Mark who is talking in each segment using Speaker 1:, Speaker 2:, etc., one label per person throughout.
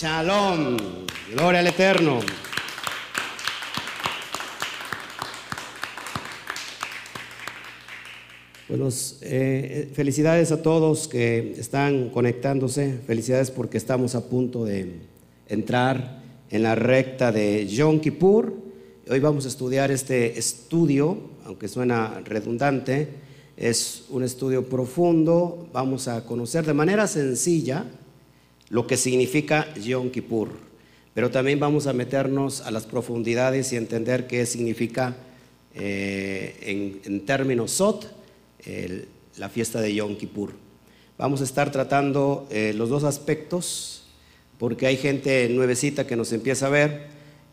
Speaker 1: Shalom. Gloria al Eterno. Buenos, eh, felicidades a todos que están conectándose. Felicidades porque estamos a punto de entrar en la recta de Yom Kippur. Hoy vamos a estudiar este estudio, aunque suena redundante, es un estudio profundo. Vamos a conocer de manera sencilla lo que significa Yom Kippur, pero también vamos a meternos a las profundidades y entender qué significa eh, en, términos Sot la fiesta de Yom Kippur. Vamos a estar tratando eh, los dos aspectos porque hay gente nuevecita que nos empieza a ver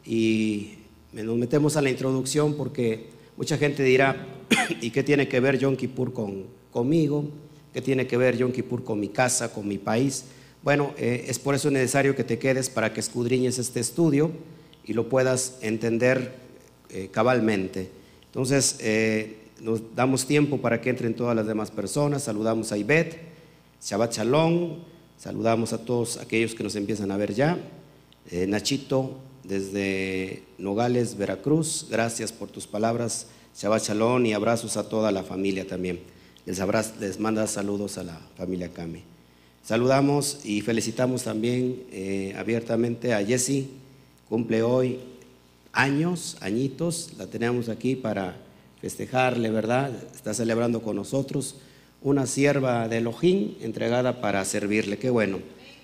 Speaker 1: y nos metemos a la introducción porque mucha gente dirá, ¿y qué tiene que ver Yom Kippur con, conmigo? ¿Qué tiene que ver Yom Kippur con mi casa, con mi país? Bueno, eh, es por eso necesario que te quedes para que escudriñes este estudio y lo puedas entender eh, cabalmente. Entonces, nos damos tiempo para que entren todas las demás personas. Saludamos a Ivette, Shabbat Shalom, saludamos a todos aquellos que nos empiezan a ver ya. Eh, Nachito, desde Nogales, Veracruz, gracias por tus palabras. Shabbat Shalom y abrazos a toda la familia también. Les, les manda saludos a la familia Kame. Saludamos y felicitamos también eh, abiertamente a Jessie, cumple hoy años, añitos, la tenemos aquí para festejarle, ¿verdad? Está celebrando con nosotros una sierva de Elohim entregada para servirle. Qué bueno.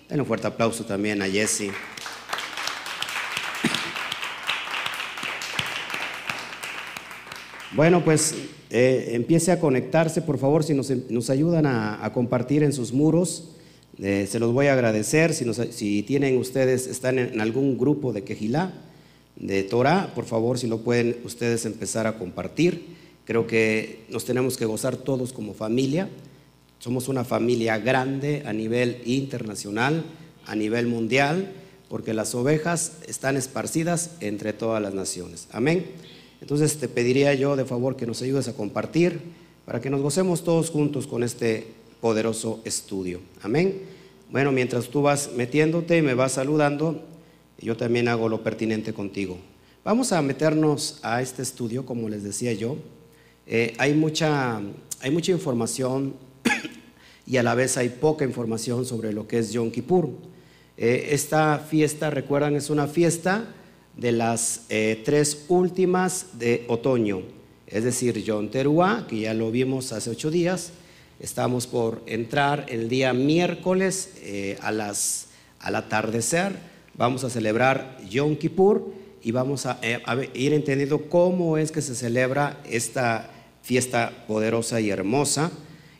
Speaker 1: Den un fuerte aplauso también a Jessie. Bueno, pues eh, empiece a conectarse, por favor, si nos, ayudan a, compartir en sus muros. Eh, se los voy a agradecer. Si, tienen ustedes, están en algún grupo de Quejilá, de Torah, por favor, si lo pueden ustedes empezar a compartir. Creo que nos tenemos que gozar todos como familia. Somos una familia grande a nivel internacional, a nivel mundial, porque las ovejas están esparcidas entre todas las naciones. Amén. Entonces te pediría yo de favor que nos ayudes a compartir para que nos gocemos todos juntos con este poderoso estudio. Amén. Bueno, mientras tú vas metiéndote y me vas saludando, yo también hago lo pertinente contigo. Vamos a meternos a este estudio, como les decía yo. Eh, hay, mucha, hay mucha información y a la vez hay poca información sobre lo que es Yom Kippur. Eh, esta fiesta, recuerdan, es una fiesta de las eh, tres últimas de otoño, es decir, Yom Teruah, que ya lo vimos hace ocho días. Estamos por entrar el día miércoles a las, al atardecer vamos a celebrar Yom Kippur y vamos eh, a, ir entendiendo cómo es que se celebra esta fiesta poderosa y hermosa.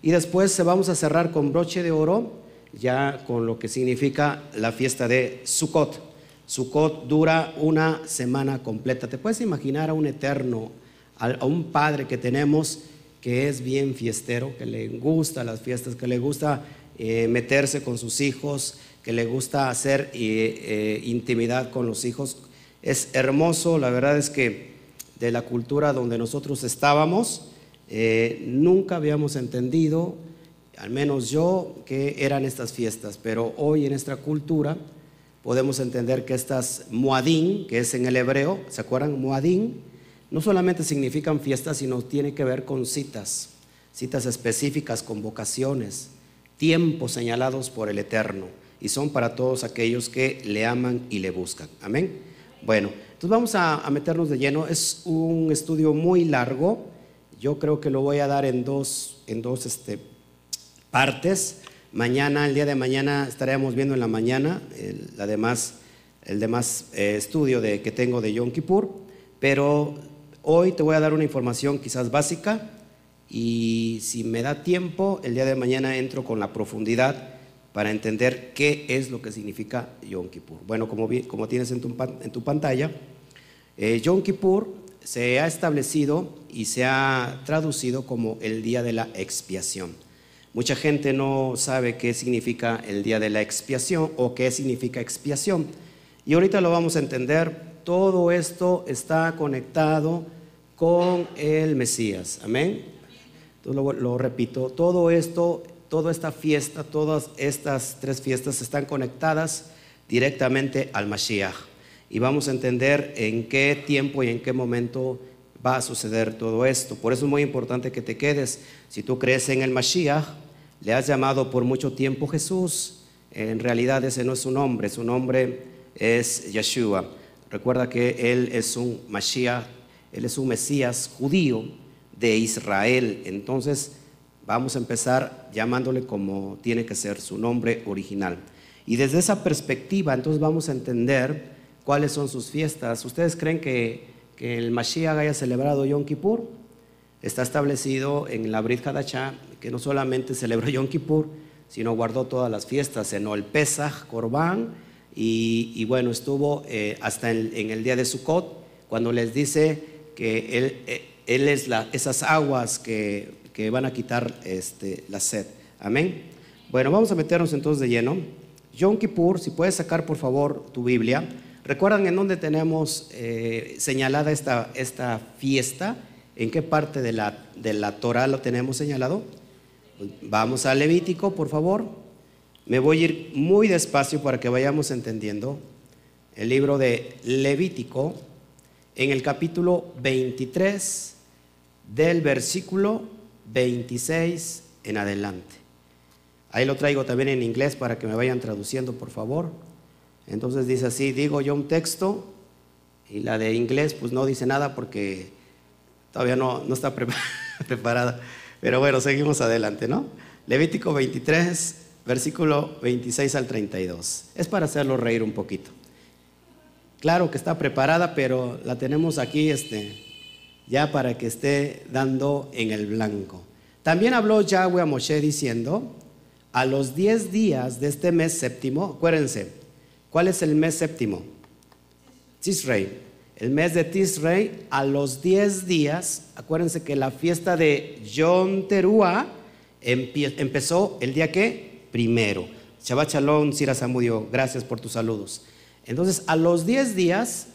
Speaker 1: Y después se vamos a cerrar con broche de oro, ya con lo que significa la fiesta de Sukkot. Sukkot dura una semana completa. ¿Te puedes imaginar a un eterno, a un padre que tenemos que es bien fiestero, que le gusta las fiestas, que le gusta eh, meterse con sus hijos, que le gusta hacer eh, intimidad con los hijos. Es hermoso, la verdad es que de la cultura donde nosotros estábamos, eh, nunca habíamos entendido, al menos yo, qué eran estas fiestas, pero hoy en nuestra cultura podemos entender que estas muadín, que es en el hebreo, ¿se acuerdan? Muadín, no solamente significan fiestas, sino tiene que ver con citas, citas específicas, convocaciones, tiempos señalados por el Eterno y son para todos aquellos que le aman y le buscan. Amén. Bueno, entonces vamos a, meternos de lleno. Es un estudio muy largo. Yo creo que lo voy a dar en dos, en dos este, partes. Mañana, el día de mañana, estaremos viendo en la mañana el, demás, el demás eh, estudio que tengo de Yom Kippur. Pero hoy te voy a dar una información quizás básica y si me da tiempo, el día de mañana entro con la profundidad para entender qué es lo que significa Yom Kippur. Bueno, como, como tienes en tu, en tu pantalla, eh, Yom Kippur se ha establecido y se ha traducido como el día de la expiación. Mucha gente no sabe qué significa el día de la expiación o qué significa expiación. Y ahorita lo vamos a entender. Todo esto está conectado con el Mesías. Amén. Entonces lo repito, todo esto toda esta fiesta, todas estas tres fiestas están conectadas directamente al Mashiach. Y vamos a entender en qué tiempo y en qué momento va a suceder todo esto. Por eso es muy importante que te quedes. Si tú crees en el Mashiach, le has llamado por mucho tiempo Jesús. En realidad ese no es su nombre, su nombre es Yeshua. Recuerda que Él es un Mashiach, Él es un Mesías judío de Israel. Entonces vamos a empezar llamándole como tiene que ser su nombre original. Y desde esa perspectiva entonces vamos a entender cuáles son sus fiestas. ¿Ustedes creen que, que el Mashiach haya celebrado Yom Kippur? Está establecido en la Brit Hadashah que no solamente celebró Yom Kippur, sino guardó todas las fiestas, en el Pesach, Corbán, y, bueno, estuvo eh, hasta en, el día de Sukkot, cuando les dice que Él, eh, él es esas aguas que, que, van a quitar este, la sed. Amén. Bueno, vamos a meternos entonces de lleno. Yom Kippur, si puedes sacar por favor tu Biblia. ¿Recuerdan en dónde tenemos eh, señalada esta, esta fiesta? ¿En qué parte de la, de la Torah lo tenemos señalado? Vamos a Levítico, por favor. Me voy a ir muy despacio para que vayamos entendiendo. El libro de Levítico, en el capítulo 23, del versículo 26 en adelante. Ahí lo traigo también en inglés para que me vayan traduciendo, por favor. Entonces dice así, digo yo un texto y la de inglés pues no dice nada porque todavía no, no está preparada. Pero bueno, seguimos adelante, ¿no? Levítico 23, versículo 26 al 32. Es para hacerlo reír un poquito. Claro que está preparada, pero la tenemos aquí este, ya para que esté dando en el blanco. También habló Yahweh a Moshe diciendo, a los 10 días de este mes séptimo, acuérdense, ¿cuál es el mes séptimo? Tisrei el mes de Tisrei, a los 10 días, acuérdense que la fiesta de Yom Teruah empezó el día que? Primero. Shabbat Shalom, Sira Samudio, gracias por tus saludos. Entonces, a los 10 días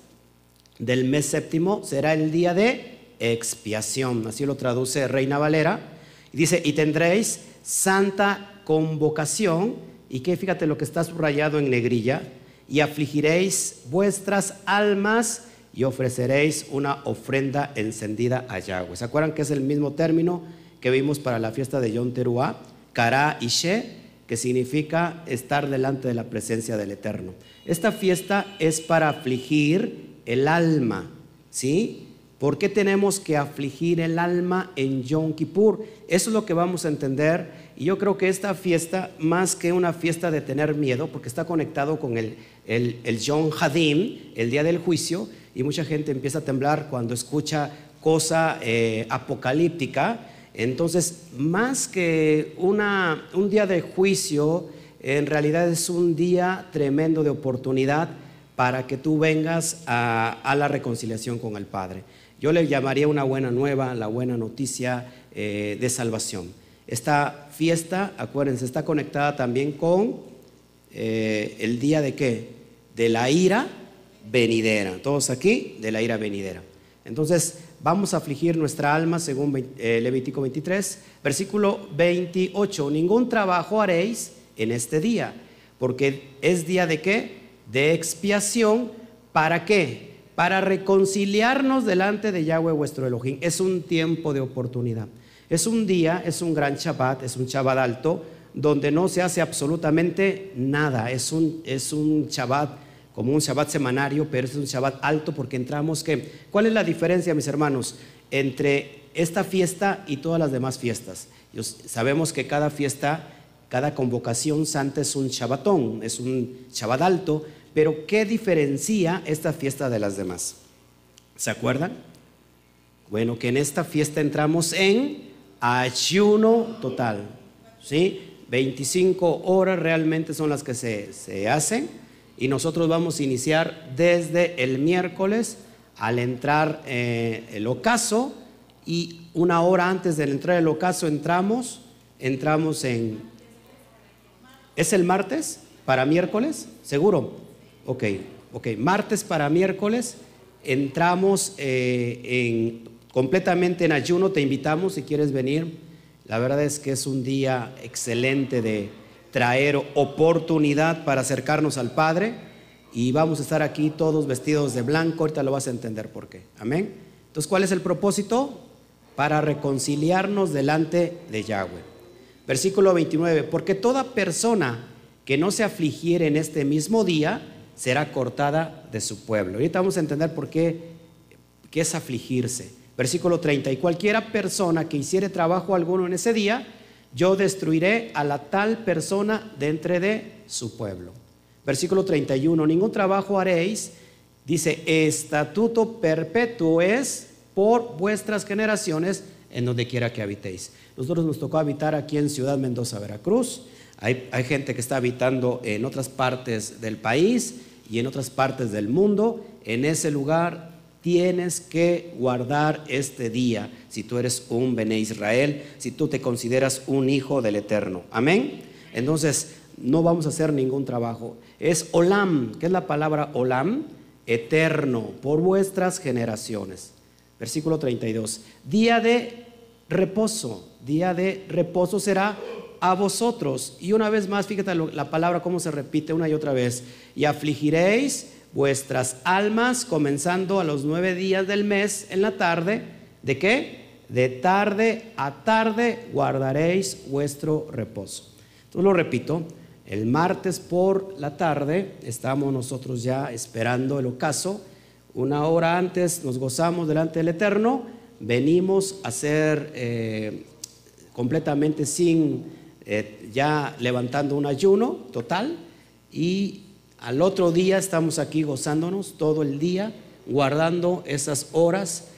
Speaker 1: del mes séptimo será el día de expiación, así lo traduce Reina Valera. Y dice, y tendréis santa convocación, y que fíjate lo que está subrayado en negrilla, y afligiréis vuestras almas y ofreceréis una ofrenda encendida a Yahweh. ¿Se acuerdan que es el mismo término que vimos para la fiesta de Yom Teruah? Kara y She, que significa estar delante de la presencia del Eterno. Esta fiesta es para afligir el alma, ¿sí? ¿Por qué tenemos que afligir el alma en Yom Kippur? Eso es lo que vamos a entender. Y yo creo que esta fiesta, más que una fiesta de tener miedo, porque está conectado con el, el, el Yom Hadim, el día del juicio, y mucha gente empieza a temblar cuando escucha cosa eh, apocalíptica. Entonces, más que una, un día de juicio, en realidad es un día tremendo de oportunidad para que tú vengas a, la reconciliación con el Padre. Yo le llamaría una buena nueva, la buena noticia eh, de salvación. Esta fiesta, acuérdense, está conectada también con eh, el día de qué? De la ira venidera. Todos aquí de la ira venidera. Entonces, vamos a afligir nuestra alma según eh, Levítico 23, versículo 28. Ningún trabajo haréis en este día, porque es día de qué? De expiación. ¿Para qué? Para reconciliarnos delante de Yahweh vuestro Elohim. Es un tiempo de oportunidad. Es un día, es un gran Shabbat, es un Shabbat alto, donde no se hace absolutamente nada. Es un, es un Shabbat como un Shabbat semanario, pero es un Shabbat alto porque entramos que... ¿Cuál es la diferencia, mis hermanos, entre esta fiesta y todas las demás fiestas? sabemos que cada fiesta, cada convocación santa es un Shabbatón, es un Shabbat alto, pero ¿qué diferencia esta fiesta de las demás? ¿Se acuerdan? Bueno, que en esta fiesta entramos en ayuno total, ¿sí? 25 horas realmente son las que se, se hacen y nosotros vamos a iniciar desde el miércoles al entrar eh, el ocaso y una hora antes de entrar el ocaso entramos, entramos en... ¿Es el martes para miércoles? ¿Seguro? Ok, ok. Martes para miércoles entramos eh, en, completamente en ayuno, te invitamos si quieres venir. La verdad es que es un día excelente de traer oportunidad para acercarnos al Padre y vamos a estar aquí todos vestidos de blanco, ahorita lo vas a entender por qué. Amén. Entonces, ¿cuál es el propósito? Para reconciliarnos delante de Yahweh. Versículo 29, porque toda persona que no se afligiere en este mismo día será cortada de su pueblo. Ahorita vamos a entender por qué, qué es afligirse. Versículo 30, y cualquiera persona que hiciere trabajo alguno en ese día, yo destruiré a la tal persona de entre de su pueblo. Versículo 31, ningún trabajo haréis, dice, estatuto perpetuo es por vuestras generaciones en donde quiera que habitéis. Nosotros nos tocó habitar aquí en Ciudad Mendoza, Veracruz. Hay, hay gente que está habitando en otras partes del país y en otras partes del mundo. En ese lugar tienes que guardar este día si tú eres un Bene Israel, si tú te consideras un hijo del Eterno. Amén. Entonces, no vamos a hacer ningún trabajo. Es olam, ¿qué es la palabra olam? Eterno, por vuestras generaciones. Versículo 32. Día de reposo, día de reposo será a vosotros. Y una vez más, fíjate la palabra cómo se repite una y otra vez. Y afligiréis vuestras almas comenzando a los nueve días del mes en la tarde. ¿De qué? De tarde a tarde guardaréis vuestro reposo. Entonces lo repito, el martes por la tarde estamos nosotros ya esperando el ocaso. Una hora antes nos gozamos delante del Eterno. Venimos a ser eh, completamente sin, eh, ya levantando un ayuno total y al otro día estamos aquí gozándonos todo el día, guardando esas horas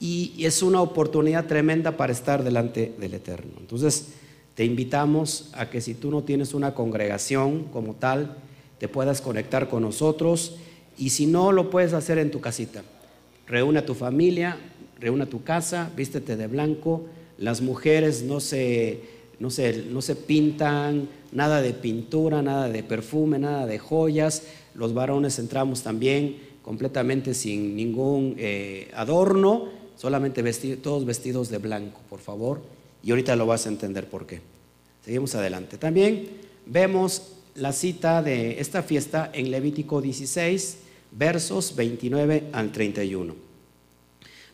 Speaker 1: y es una oportunidad tremenda para estar delante del Eterno. Entonces, te invitamos a que si tú no tienes una congregación como tal, te puedas conectar con nosotros y si no, lo puedes hacer en tu casita. Reúne a tu familia, reúne a tu casa, vístete de blanco. Las mujeres no se, no se, no se pintan, nada de pintura, nada de perfume, nada de joyas. Los varones entramos también completamente sin ningún eh, adorno, solamente todos vestidos de blanco, por favor. Y ahorita lo vas a entender por qué. Seguimos adelante. También vemos la cita de esta fiesta en Levítico 16, versos 29 al 31.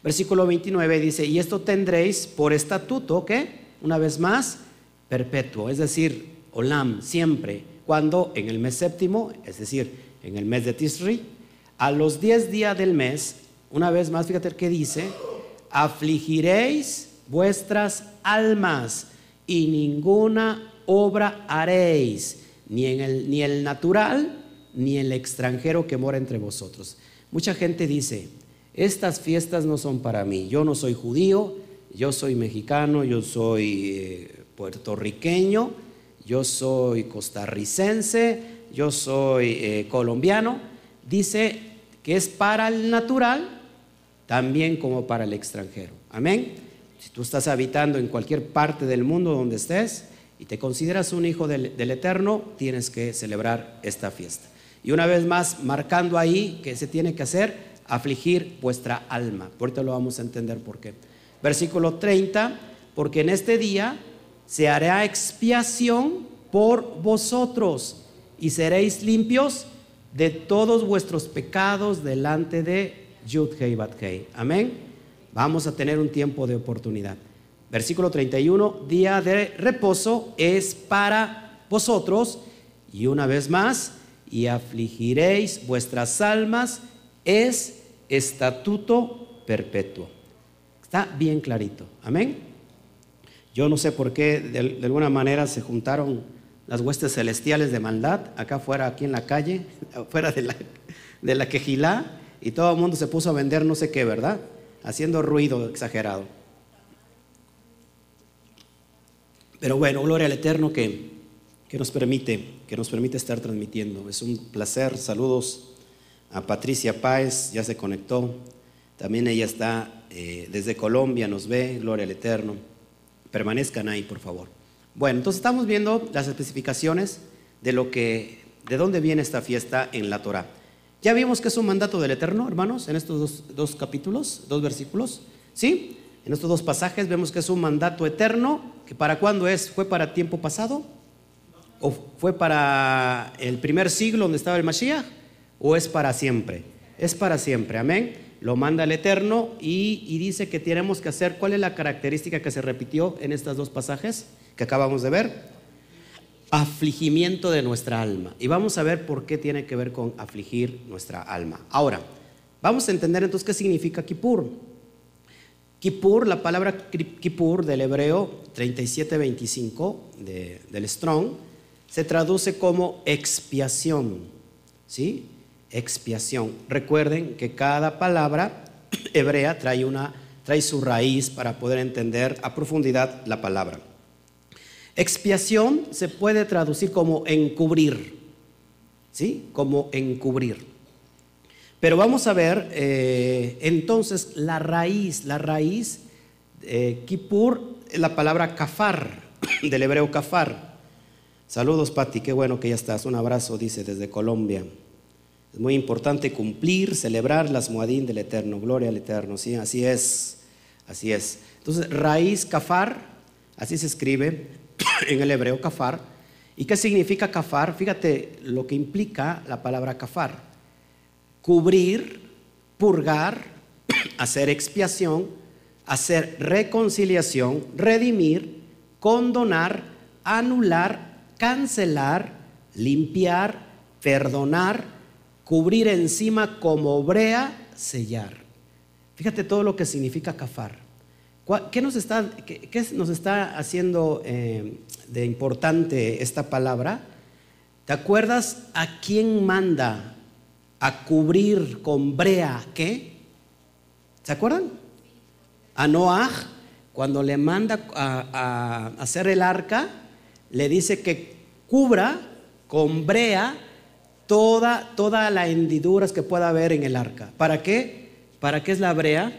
Speaker 1: Versículo 29 dice, y esto tendréis por estatuto, ¿qué? Una vez más, perpetuo, es decir, Olam, siempre, cuando en el mes séptimo, es decir, en el mes de Tisri, a los diez días del mes, una vez más, fíjate qué dice, afligiréis vuestras almas y ninguna obra haréis, ni en el, ni el natural, ni el extranjero que mora entre vosotros. Mucha gente dice, estas fiestas no son para mí, yo no soy judío, yo soy mexicano, yo soy eh, puertorriqueño, yo soy costarricense, yo soy eh, colombiano, dice que es para el natural también como para el extranjero. Amén. Si tú estás habitando en cualquier parte del mundo donde estés y te consideras un hijo del, Eterno, tienes que celebrar esta fiesta. Y una vez más, marcando ahí que se tiene que hacer, afligir vuestra alma. Ahorita lo vamos a entender por qué. Versículo 30, porque en este día se hará expiación por vosotros y seréis limpios de todos vuestros pecados delante de Yud Hei Hei. Amén. Vamos a tener un tiempo de oportunidad. Versículo 31, día de reposo es para vosotros y una vez más, y afligiréis vuestras almas, es estatuto perpetuo. Está bien clarito. Amén. Yo no sé por qué de, alguna manera se juntaron las huestes celestiales de maldad acá afuera, aquí en la calle, afuera de la, de la quejilá, y todo el mundo se puso a vender no sé qué, ¿verdad? Haciendo ruido exagerado. Pero bueno, gloria al Eterno que, que nos permite, que nos permite estar transmitiendo. Es un placer. Saludos a Patricia Páez, ya se conectó. También ella está eh, desde Colombia, nos ve, gloria al Eterno. Permanezcan ahí, por favor. Bueno, entonces estamos viendo las especificaciones de lo que, de dónde viene esta fiesta en la Torah. Ya vimos que es un mandato del Eterno, hermanos, en estos dos, capítulos, dos versículos. ¿Sí? En estos dos pasajes vemos que es un mandato eterno, que para cuándo es? ¿Fue para tiempo pasado? ¿O fue para el primer siglo donde estaba el Mashiach? ¿O es para siempre? Es para siempre, amén. Lo manda el Eterno y, dice que tenemos que hacer, ¿cuál es la característica que se repitió en estos dos pasajes que acabamos de ver? afligimiento de nuestra alma. Y vamos a ver por qué tiene que ver con afligir nuestra alma. Ahora, vamos a entender entonces qué significa Kippur. Kippur, la palabra Kippur del hebreo 3725 de, del Strong, se traduce como expiación. ¿Sí? Expiación. Recuerden que cada palabra hebrea trae, una, trae su raíz para poder entender a profundidad la palabra. Expiación se puede traducir como encubrir, ¿sí? Como encubrir. Pero vamos a ver eh, entonces la raíz, la raíz, eh, Kippur, la palabra kafar, del hebreo kafar. Saludos, Pati, qué bueno que ya estás. Un abrazo, dice, desde Colombia. Es muy importante cumplir, celebrar las muadín del Eterno. Gloria al Eterno, sí, así es, así es. Entonces, raíz kafar, así se escribe, en el hebreo kafar. ¿Y qué significa kafar? Fíjate lo que implica la palabra kafar. Cubrir, purgar, hacer expiación, hacer reconciliación, redimir, condonar, anular, cancelar, limpiar, perdonar, cubrir encima como brea, sellar. Fíjate todo lo que significa kafar. ¿Qué nos está, qué, nos está haciendo eh, de importante esta palabra? ¿Te acuerdas a quién manda a cubrir con brea qué? ¿Se acuerdan? A Noah, cuando le manda a, hacer el arca, le dice que cubra con brea toda, toda la hendiduras que pueda haber en el arca. ¿Para qué? ¿Para qué es la brea?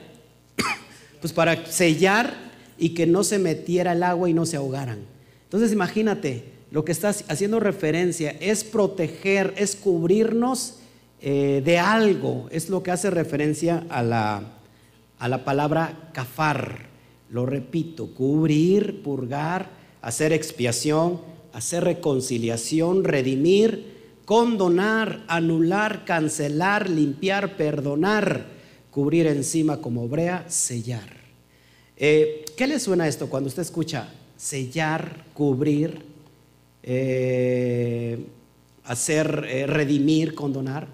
Speaker 1: pues para sellar y que no se metiera el agua y no se ahogaran. Entonces imagínate, lo que estás haciendo referencia es proteger, es cubrirnos eh, de algo, es lo que hace referencia a la, a la palabra cafar. Lo repito, cubrir, purgar, hacer expiación, hacer reconciliación, redimir, condonar, anular, cancelar, limpiar, perdonar cubrir encima como brea, sellar. Eh, ¿Qué le suena esto cuando usted escucha sellar, cubrir, eh, hacer, eh, redimir, condonar?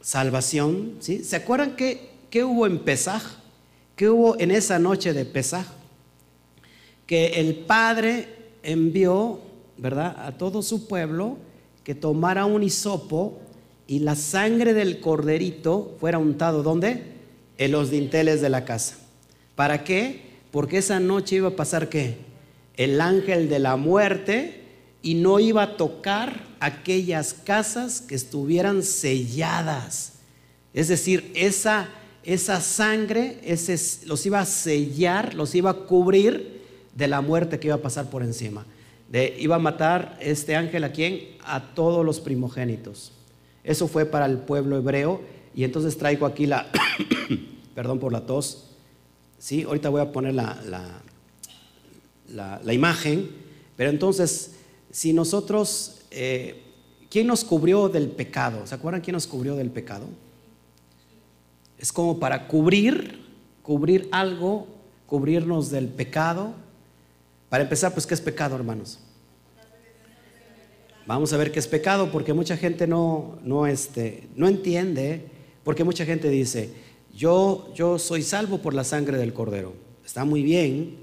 Speaker 1: Salvación, ¿sí? ¿Se acuerdan qué, qué hubo en Pesaj? ¿Qué hubo en esa noche de Pesaj? Que el Padre envió, ¿verdad?, a todo su pueblo que tomara un hisopo y la sangre del corderito fuera untado ¿dónde? En los dinteles de la casa. ¿Para qué? Porque esa noche iba a pasar qué? El ángel de la muerte y no iba a tocar aquellas casas que estuvieran selladas. Es decir, esa, esa sangre los iba a sellar, los iba a cubrir de la muerte que iba a pasar por encima. De, iba a matar este ángel a quién? A todos los primogénitos. Eso fue para el pueblo hebreo. Y entonces traigo aquí la, perdón por la tos, ¿sí? Ahorita voy a poner la, la, imagen. Pero entonces, si nosotros, eh, ¿quién nos cubrió del pecado? ¿Se acuerdan quién nos cubrió del pecado? Es como para cubrir, cubrir algo, cubrirnos del pecado. Para empezar, pues, ¿qué es pecado, hermanos? Vamos a ver qué es pecado, porque mucha gente no, no, este, no entiende, porque mucha gente dice, yo, yo soy salvo por la sangre del cordero. Está muy bien,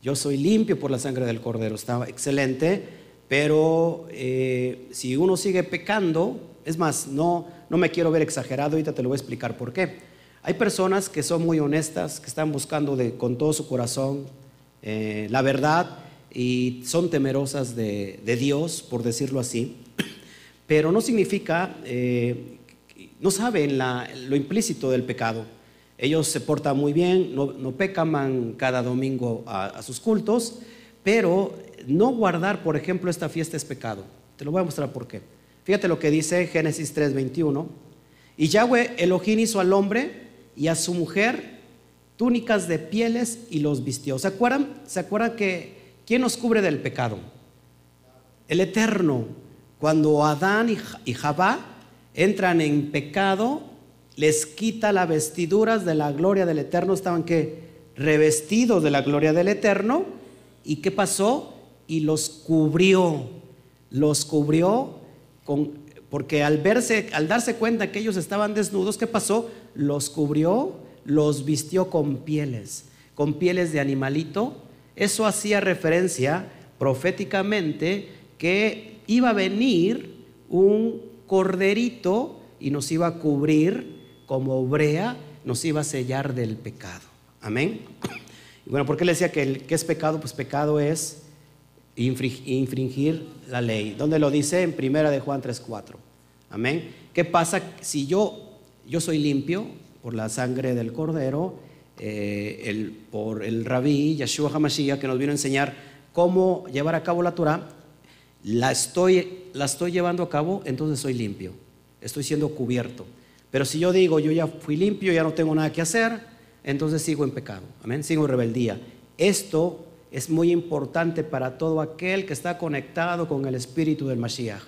Speaker 1: yo soy limpio por la sangre del cordero, está excelente, pero eh, si uno sigue pecando, es más, no, no me quiero ver exagerado, ahorita te lo voy a explicar por qué. Hay personas que son muy honestas, que están buscando de, con todo su corazón eh, la verdad, y son temerosas de, Dios, por decirlo así, pero no significa, eh, no saben lo implícito del pecado. Ellos se portan muy bien, no, pecan cada domingo a, sus cultos, pero no guardar, por ejemplo, esta fiesta es pecado. Te lo voy a mostrar por qué. Fíjate lo que dice Génesis 3:21. Y Yahweh Elohim hizo al hombre y a su mujer túnicas de pieles y los vistió. ¿Se acuerdan? ¿Se acuerdan que quién nos cubre del pecado? El Eterno. Cuando Adán y Jabá entran en pecado, les quita las vestiduras de la gloria del Eterno. Estaban que revestidos de la gloria del Eterno. ¿Y qué pasó? Y los cubrió. Los cubrió con, porque al verse, al darse cuenta que ellos estaban desnudos, ¿qué pasó? Los cubrió, los vistió con pieles, con pieles de animalito. Eso hacía referencia proféticamente que iba a venir un corderito y nos iba a cubrir como obrea, nos iba a sellar del pecado. Amén. Y bueno, ¿por qué le decía que, que es pecado? Pues pecado es infringir la ley. ¿Dónde lo dice? En primera de Juan 3.4. Amén. ¿Qué pasa si yo, yo soy limpio por la sangre del cordero, eh, el, por el rabí Yeshua HaMashiach que nos vino a enseñar cómo llevar a cabo la Torah? La estoy, la estoy llevando a cabo, entonces soy limpio. Estoy siendo cubierto. Pero si yo digo, yo ya fui limpio, ya no tengo nada que hacer, entonces sigo en pecado. Amén. Sigo en rebeldía. Esto es muy importante para todo aquel que está conectado con el espíritu del Mashiach.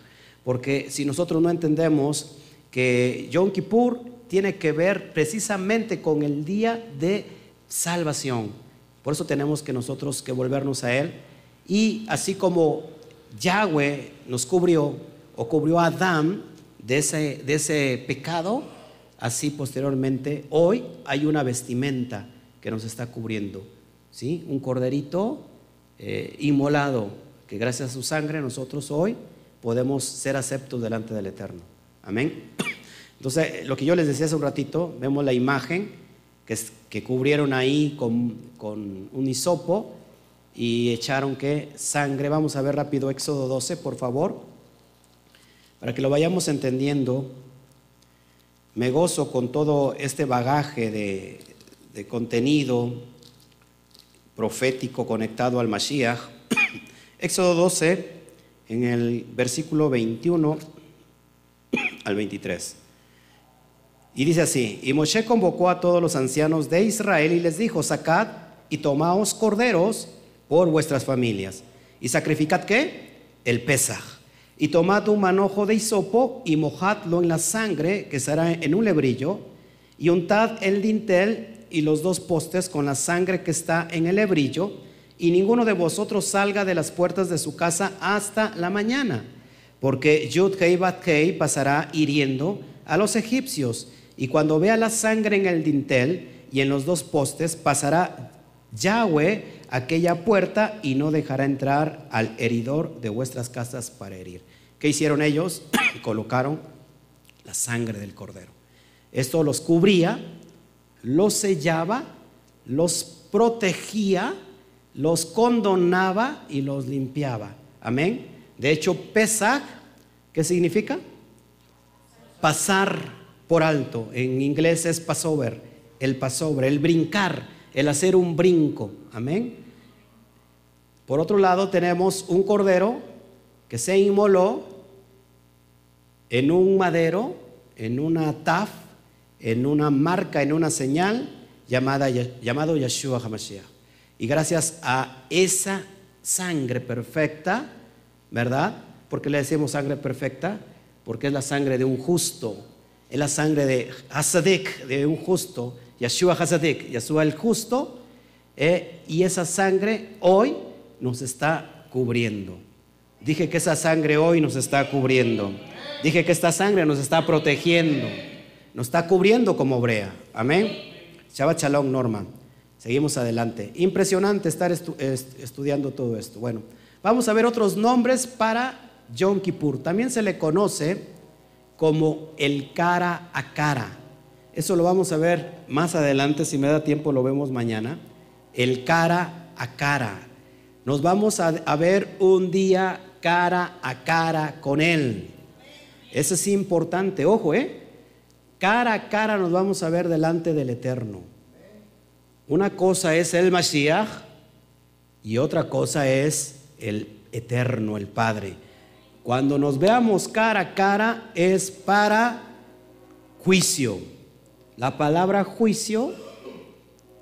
Speaker 1: Porque si nosotros no entendemos que Yom Kippur tiene que ver precisamente con el día de salvación, por eso tenemos que nosotros que volvernos a Él. Y así como Yahweh nos cubrió o cubrió a Adán de ese, de ese pecado, así posteriormente hoy hay una vestimenta que nos está cubriendo ¿sí? un corderito eh, inmolado, que gracias a su sangre nosotros hoy podemos ser aceptos delante del Eterno. Amén. Entonces, lo que yo les decía hace un ratito, vemos la imagen que, cubrieron ahí con, con un hisopo y echaron que sangre. Vamos a ver rápido Éxodo 12, por favor, para que lo vayamos entendiendo. Me gozo con todo este bagaje de, de contenido profético conectado al Mashiach. Éxodo 12, en el versículo 21 al 23. Y dice así, y Moshe convocó a todos los ancianos de Israel y les dijo, sacad y tomaos corderos por vuestras familias. ¿Y sacrificad qué? El Pesaj. Y tomad un manojo de hisopo y mojadlo en la sangre que será en un lebrillo y untad el dintel y los dos postes con la sangre que está en el hebrillo, y ninguno de vosotros salga de las puertas de su casa hasta la mañana, porque Yud Hei Bat pasará hiriendo a los egipcios, y cuando vea la sangre en el dintel y en los dos postes, pasará Yahweh aquella puerta y no dejará entrar al heridor de vuestras casas para herir. ¿Qué hicieron ellos? Colocaron la sangre del cordero. Esto los cubría los sellaba, los protegía, los condonaba y los limpiaba. Amén. De hecho, Pesach, ¿qué significa? Pasar por alto. En inglés es Passover, el Passover, el brincar, el hacer un brinco. Amén. Por otro lado, tenemos un cordero que se inmoló en un madero, en una taf, en una marca, en una señal llamada, llamado Yeshua HaMashiach. Y gracias a esa sangre perfecta, ¿verdad? ¿Por qué le decimos sangre perfecta? Porque es la sangre de un justo, es la sangre de Hasadik, de un justo, Yeshua Hasadik, Yeshua el justo, eh, y esa sangre hoy nos está cubriendo. Dije que esa sangre hoy nos está cubriendo. Dije que esta sangre nos está protegiendo nos está cubriendo como brea. Amén. Shabbat Shalom, Norma. Seguimos adelante. Impresionante estar estudiando todo esto. Bueno, vamos a ver otros nombres para Yom Kippur. También se le conoce como el cara a cara. Eso lo vamos a ver más adelante, si me da tiempo lo vemos mañana. El cara a cara. Nos vamos a, ver un día cara a cara con Él. Eso es importante, ojo, ¿eh? Cara a cara nos vamos a ver delante del Eterno. Una cosa es el Mashiach y otra cosa es el Eterno, el Padre. Cuando nos veamos cara a cara es para juicio. La palabra juicio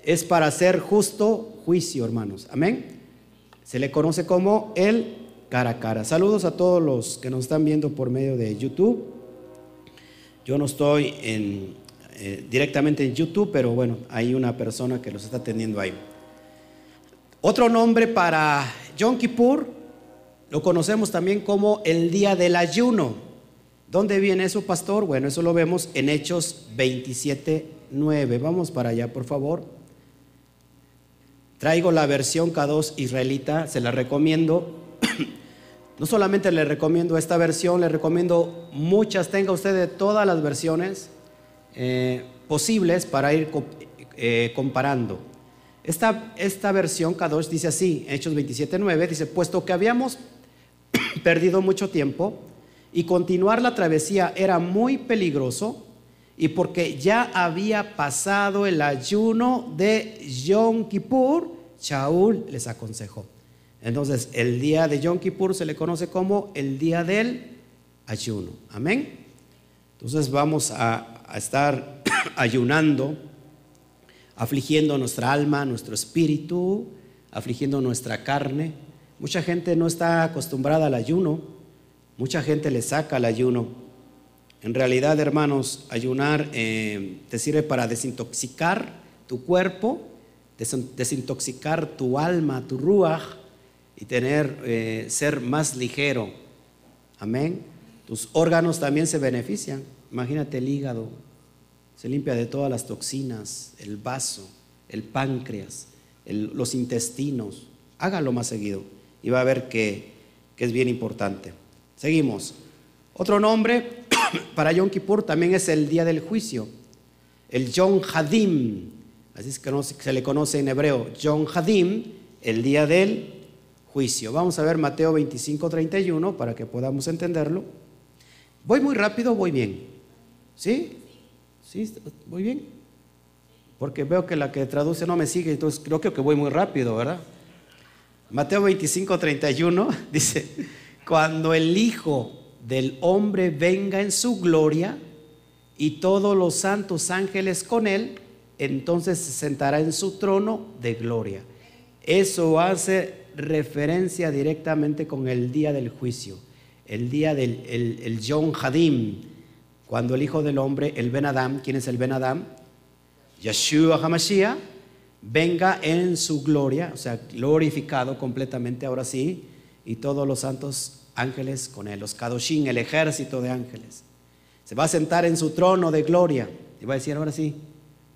Speaker 1: es para hacer justo juicio, hermanos. Amén. Se le conoce como el cara a cara. Saludos a todos los que nos están viendo por medio de YouTube. Yo no estoy eh, directamente en YouTube, pero bueno, hay una persona que los está atendiendo ahí. Otro nombre para Yom Kippur lo conocemos también como el día del ayuno. ¿Dónde viene eso, pastor? Bueno, eso lo vemos en Hechos 27, 9. Vamos para allá, por favor. Traigo la versión K2 israelita, se la recomiendo. No solamente le recomiendo esta versión, le recomiendo muchas, tenga usted todas las versiones eh, posibles para ir eh, comparando. Esta, esta versión K2 dice así, Hechos 27.9, dice, puesto que habíamos perdido mucho tiempo y continuar la travesía era muy peligroso, y porque ya había pasado el ayuno de Yom Kippur, Shaul les aconsejó. Entonces, el día de Yom Kippur se le conoce como el día del ayuno. Amén. Entonces vamos a, a estar ayunando, afligiendo nuestra alma, nuestro espíritu, afligiendo nuestra carne. Mucha gente no está acostumbrada al ayuno, mucha gente le saca el ayuno. En realidad, hermanos, ayunar eh, te sirve para desintoxicar tu cuerpo, desintoxicar tu alma, tu ruach y tener, eh, ser más ligero. Amén. Tus órganos también se benefician. Imagínate el hígado, se limpia de todas las toxinas, el vaso, el páncreas, los intestinos. Hágalo más seguido y va a ver que, es bien importante. Seguimos. Otro nombre para Yom Kippur también es el día del juicio, el Yom Hadim, así es que se le conoce en hebreo, Yom Hadim, el día del juicio. Vamos a ver Mateo 25, 31 para que podamos entenderlo. ¿Voy muy rápido voy bien? ¿Sí? ¿Sí? ¿Voy bien? Porque veo que la que traduce no me sigue, entonces creo que voy muy rápido, ¿verdad? Mateo 25, 31 dice, cuando el Hijo del hombre venga en su gloria y todos los santos ángeles con él, entonces se sentará en su trono de gloria. Eso hace referencia directamente con el día del juicio, el día del el, John Hadim, cuando el Hijo del Hombre, el Ben Adam, ¿quién es el Ben Adam? Yeshua HaMashiach, venga en su gloria, o sea, glorificado completamente ahora sí, y todos los santos ángeles con él, los Kadoshim, el ejército de ángeles. Se va a sentar en su trono de gloria y va a decir, ahora sí,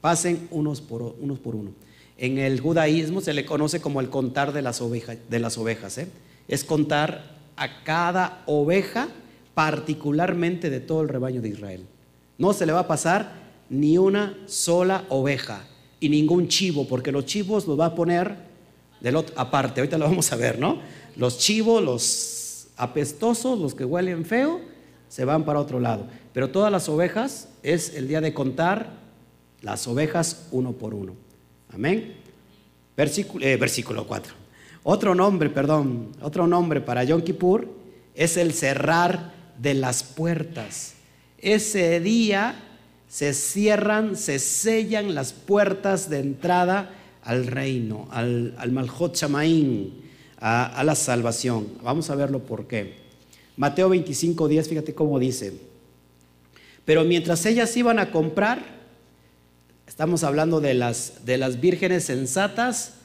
Speaker 1: pasen unos por, unos por uno. En el judaísmo se le conoce como el contar de las, ovejas, de las ovejas. ¿eh? Es contar a cada oveja particularmente de todo el rebaño de Israel. No se le va a pasar ni una sola oveja y ningún chivo, porque los chivos los va a poner del otro, aparte. Ahorita lo vamos a ver, ¿no? Los chivos, los apestosos, los que huelen feo, se van para otro lado. Pero todas las ovejas es el día de contar las ovejas uno por uno. Amén. Versículo, eh, versículo 4. Otro nombre, perdón, otro nombre para Yom Kippur es el cerrar de las puertas. Ese día se cierran, se sellan las puertas de entrada al reino, al, al Shamaín a, la salvación. Vamos a verlo por qué. Mateo 25, 10, fíjate cómo dice. Pero mientras ellas iban a comprar, estamos hablando de las, de las vírgenes sensatas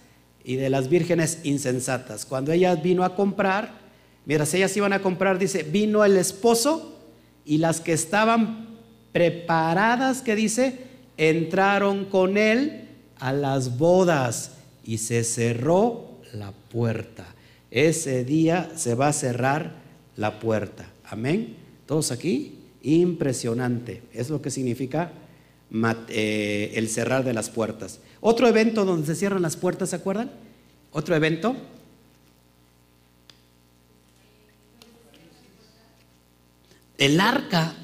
Speaker 1: y de las vírgenes insensatas. Cuando ellas vino a comprar, mientras ellas iban a comprar, dice, vino el esposo y las que estaban preparadas, que dice, entraron con él a las bodas y se cerró la puerta. Ese día se va a cerrar la puerta. Amén. ¿Todos aquí? Impresionante. Es lo que significa eh, el cerrar de las puertas. Otro evento donde se cierran las puertas, ¿se acuerdan? Otro evento. El arca.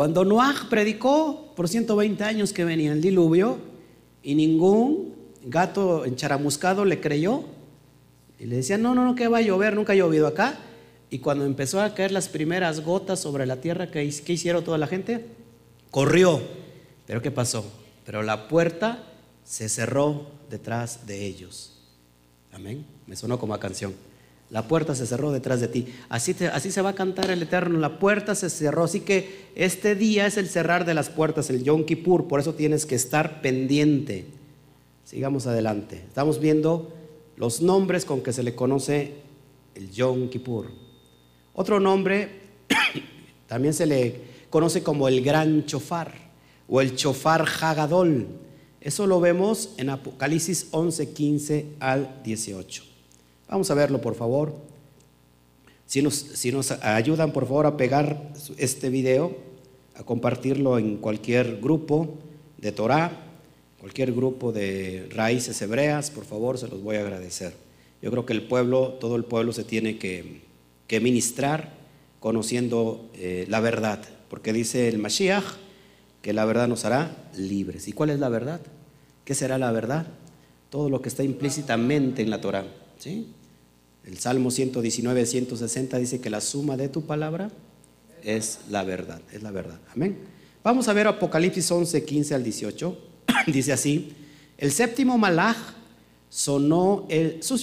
Speaker 1: Cuando Noah predicó por 120 años que venía el diluvio y ningún gato encharamuscado le creyó y le decía, no, no, no, que va a llover, nunca ha llovido acá. Y cuando empezó a caer las primeras gotas sobre la tierra, ¿qué, hicieron toda la gente? Corrió. ¿Pero qué pasó? Pero la puerta se cerró detrás de ellos. Amén. Me sonó como a canción. La puerta se cerró detrás de ti. Así, se va a cantar el Eterno. La puerta se cerró. Así que este día es el cerrar de las puertas, el Yom Kippur. Por eso tienes que estar pendiente. Sigamos adelante. Estamos viendo los nombres con que se le conoce el Yom Kippur. Otro nombre también se le conoce como el gran chofar o el chofar Hagadol. Eso lo vemos en Apocalipsis 11, 15 al 18. Vamos a verlo, por favor. Si nos, ayudan, por favor, a pegar este video, a compartirlo en cualquier grupo de Torah, cualquier grupo de raíces hebreas, por favor, se los voy a agradecer. Yo creo que el pueblo, todo el pueblo se tiene que, ministrar conociendo eh, la verdad, porque dice el Mashiach que la verdad nos hará libres. ¿Y cuál es la verdad? ¿Qué será la verdad? Todo lo que está implícitamente en la Torah. ¿sí? El Salmo 119, 160 dice que la suma de tu palabra es la verdad, es la verdad. Amén. Vamos a ver Apocalipsis 11, 15 al 18. dice así, el séptimo malaj sonó el, su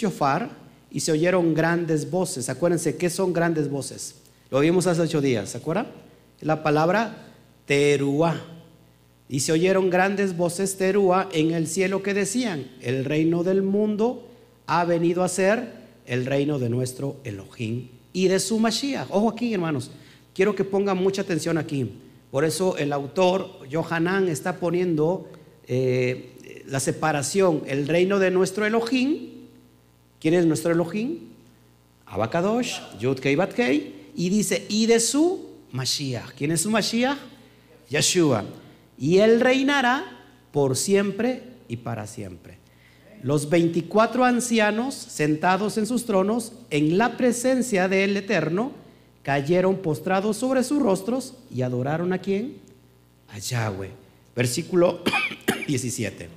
Speaker 1: y se oyeron grandes voces. Acuérdense, ¿qué son grandes voces? Lo vimos hace ocho días, ¿se acuerdan? La palabra teruá. Y se oyeron grandes voces teruá en el cielo que decían, el reino del mundo ha venido a ser el reino de nuestro Elohim y de su Mashiach. Ojo aquí, hermanos, quiero que pongan mucha atención aquí. Por eso el autor, Johanan, está poniendo eh, la separación, el reino de nuestro Elohim. ¿Quién es nuestro Elohim? Abacadosh, Yud Kei y dice, y de su Mashiach. ¿Quién es su Mashiach? Yeshua. Y él reinará por siempre y para siempre. Los 24 ancianos sentados en sus tronos en la presencia del Eterno cayeron postrados sobre sus rostros y adoraron a quién? A Yahweh. Versículo 17.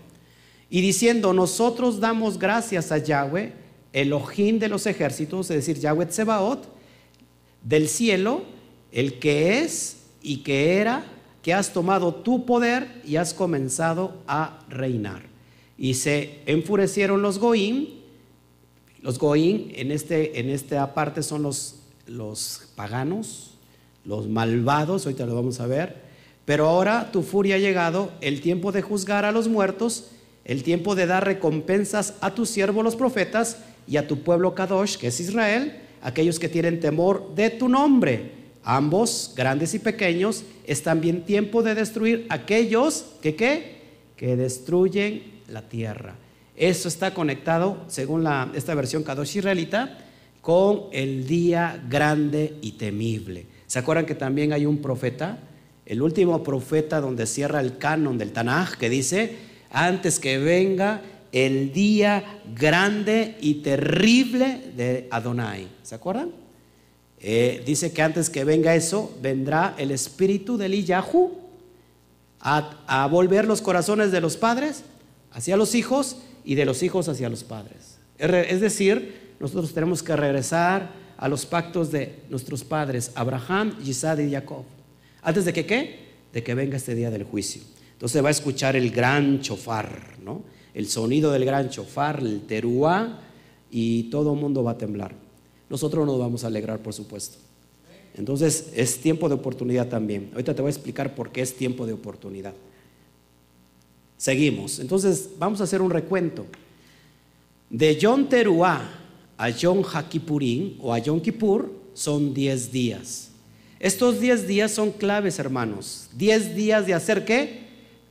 Speaker 1: Y diciendo, nosotros damos gracias a Yahweh, Elohim de los ejércitos, es decir, Yahweh Tsebaot, del cielo, el que es y que era, que has tomado tu poder y has comenzado a reinar. Y se enfurecieron los Goim. Los Goim en, este, en esta parte son los, los paganos, los malvados, ahorita lo vamos a ver. Pero ahora tu furia ha llegado, el tiempo de juzgar a los muertos, el tiempo de dar recompensas a tus siervos los profetas y a tu pueblo Kadosh, que es Israel, aquellos que tienen temor de tu nombre. Ambos, grandes y pequeños, es también tiempo de destruir aquellos que, ¿qué? que destruyen la tierra. Eso está conectado, según la, esta versión Kadosh israelita, con el día grande y temible. ¿Se acuerdan que también hay un profeta? El último profeta donde cierra el canon del Tanaj, que dice, antes que venga el día grande y terrible de Adonai. ¿Se acuerdan? Eh, dice que antes que venga eso, vendrá el espíritu del Iyahu a, a volver los corazones de los padres hacia los hijos y de los hijos hacia los padres. Es decir, nosotros tenemos que regresar a los pactos de nuestros padres, Abraham, Isaac y Jacob. ¿Antes de que qué? De que venga este día del juicio. Entonces va a escuchar el gran chofar, ¿no? El sonido del gran chofar, el teruá, y todo el mundo va a temblar. Nosotros nos vamos a alegrar, por supuesto. Entonces es tiempo de oportunidad también. Ahorita te voy a explicar por qué es tiempo de oportunidad. Seguimos. Entonces, vamos a hacer un recuento. De Yom Teruah a Yom Hakipurim o a Yom Kippur son 10 días. Estos 10 días son claves, hermanos. 10 días de hacer qué?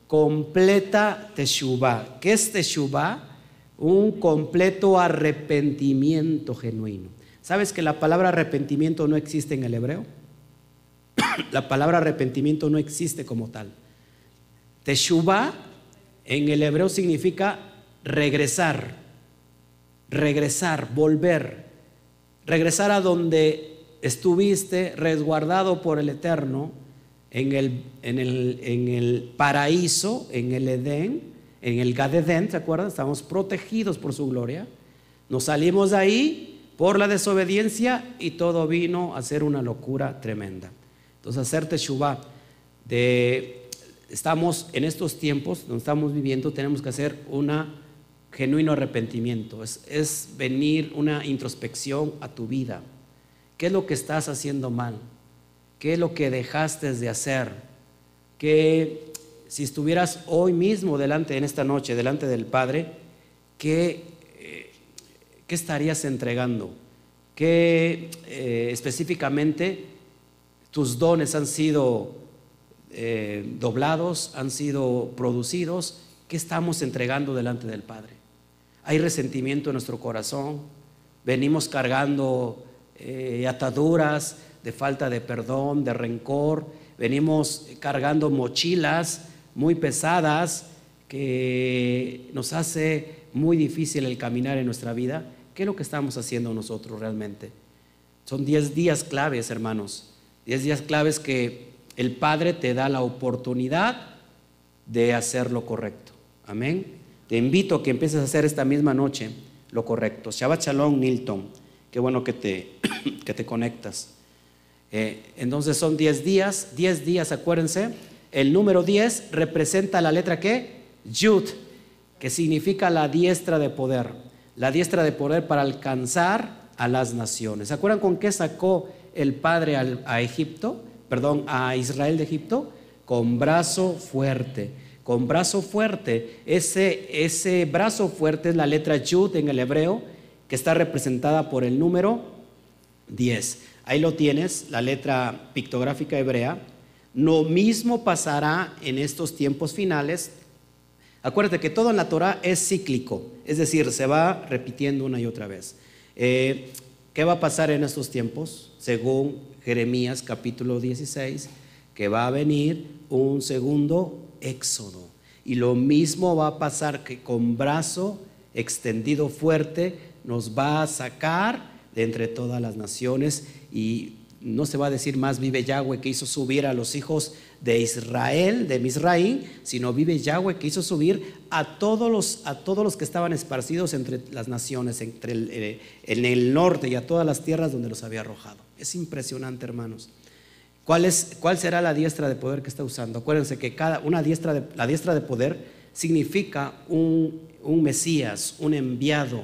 Speaker 1: Completa Teshuvah. ¿Qué es Teshuvah? Un completo arrepentimiento genuino. ¿Sabes que la palabra arrepentimiento no existe en el hebreo? la palabra arrepentimiento no existe como tal. Teshuvah en el hebreo significa regresar, regresar, volver, regresar a donde estuviste resguardado por el Eterno en el, en el, en el paraíso, en el Edén, en el Gadedén, ¿se acuerdan? Estamos protegidos por su gloria. Nos salimos de ahí por la desobediencia y todo vino a ser una locura tremenda. Entonces, hacer Teshuvah de estamos en estos tiempos donde estamos viviendo, tenemos que hacer un genuino arrepentimiento. Es, venir una introspección a tu vida. ¿Qué es lo que estás haciendo mal? ¿Qué es lo que dejaste de hacer? Que si estuvieras hoy mismo delante, en esta noche, delante del Padre, ¿qué, eh, qué estarías entregando? ¿Qué eh, específicamente tus dones han sido eh, doblados, han sido producidos? ¿Qué estamos entregando delante del Padre? Hay resentimiento en nuestro corazón, venimos cargando ataduras, de falta de perdón, de rencor. Venimos cargando mochilas muy pesadas que nos hace muy difícil el caminar en nuestra vida. ¿Qué es lo que estamos haciendo nosotros realmente? Son 10 días claves, hermanos. 10 días claves que el Padre te da la oportunidad de hacer lo correcto. Amén. Te invito a que empieces a hacer esta misma noche lo correcto. Shabbat Shalom, Nilton. Qué bueno que te, que te conectas. Eh, entonces son 10 días, 10 días, acuérdense. El número 10 representa la letra que? Yud, que significa la diestra de poder. La diestra de poder para alcanzar a las naciones. ¿Se acuerdan con qué sacó el Padre a Egipto? Perdón, a Israel de Egipto? Con brazo fuerte. Con brazo fuerte. Ese, ese brazo fuerte es la letra Yud en el hebreo, que está representada por el número 10. Ahí lo tienes, la letra pictográfica hebrea. Lo mismo pasará en estos tiempos finales. Acuérdate que todo en la Torah es cíclico, es decir, se va repitiendo una y otra vez. Eh, ¿Qué va a pasar en estos tiempos? Según Jeremías capítulo 16, que va a venir un segundo éxodo. Y lo mismo va a pasar que con brazo extendido fuerte nos va a sacar de entre todas las naciones y no se va a decir más vive Yahweh que hizo subir a los hijos de Israel, de Misraín, sino vive Yahweh que hizo subir a todos los, a todos los que estaban esparcidos entre las naciones, entre eh, en el norte y a todas las tierras donde los había arrojado. Es impresionante, hermanos. ¿Cuál, es, ¿Cuál será la diestra de poder que está usando? Acuérdense que cada, una diestra de, la diestra de poder significa un, un Mesías, un enviado,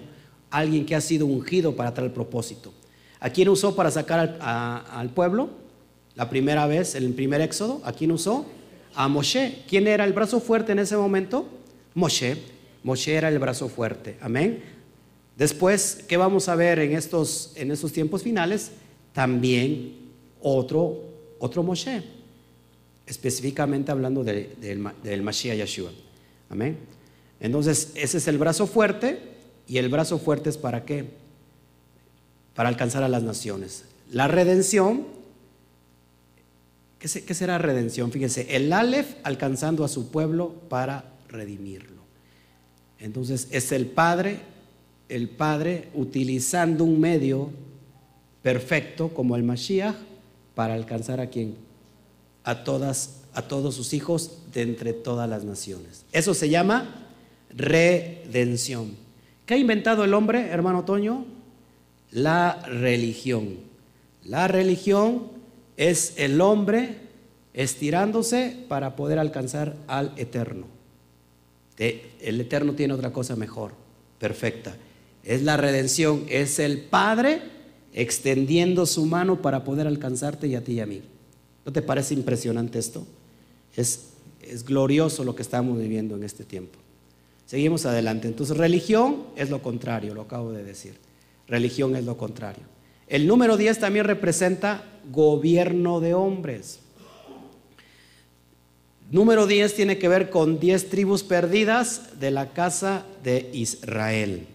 Speaker 1: alguien que ha sido ungido para tal propósito. ¿A quién usó para sacar al, pueblo? La primera vez, el primer éxodo, ¿a quién usó? A Moshe. ¿Quién era el brazo fuerte en ese momento? Moshe. Moshe era el brazo fuerte. Amén. Después, ¿qué vamos a ver en estos, en estos tiempos finales? También otro, otro Moshe. Específicamente hablando del, del Mashiach Yeshua. Amén. Entonces, ese es el brazo fuerte. ¿Y el brazo fuerte es para qué? Para alcanzar a las naciones. La redención, ¿qué, será redención? Fíjense, el Aleph alcanzando a su pueblo para redimirlo. Entonces es el Padre, el Padre utilizando un medio perfecto como el Mashiach para alcanzar a quién? A todas, a todos sus hijos de entre todas las naciones. Eso se llama redención. ¿Qué ha inventado el hombre, hermano Toño? La religión. La religión es el hombre estirándose para poder alcanzar al eterno. El eterno tiene otra cosa mejor, perfecta. Es la redención, es el Padre extendiendo su mano para poder alcanzarte y a ti y a mí. ¿No te parece impresionante esto? Es, es glorioso lo que estamos viviendo en este tiempo. Seguimos adelante. Entonces, religión es lo contrario, lo acabo de decir. Religión es lo contrario. El número 10 también representa gobierno de hombres. Número 10 tiene que ver con 10 tribus perdidas de la casa de Israel.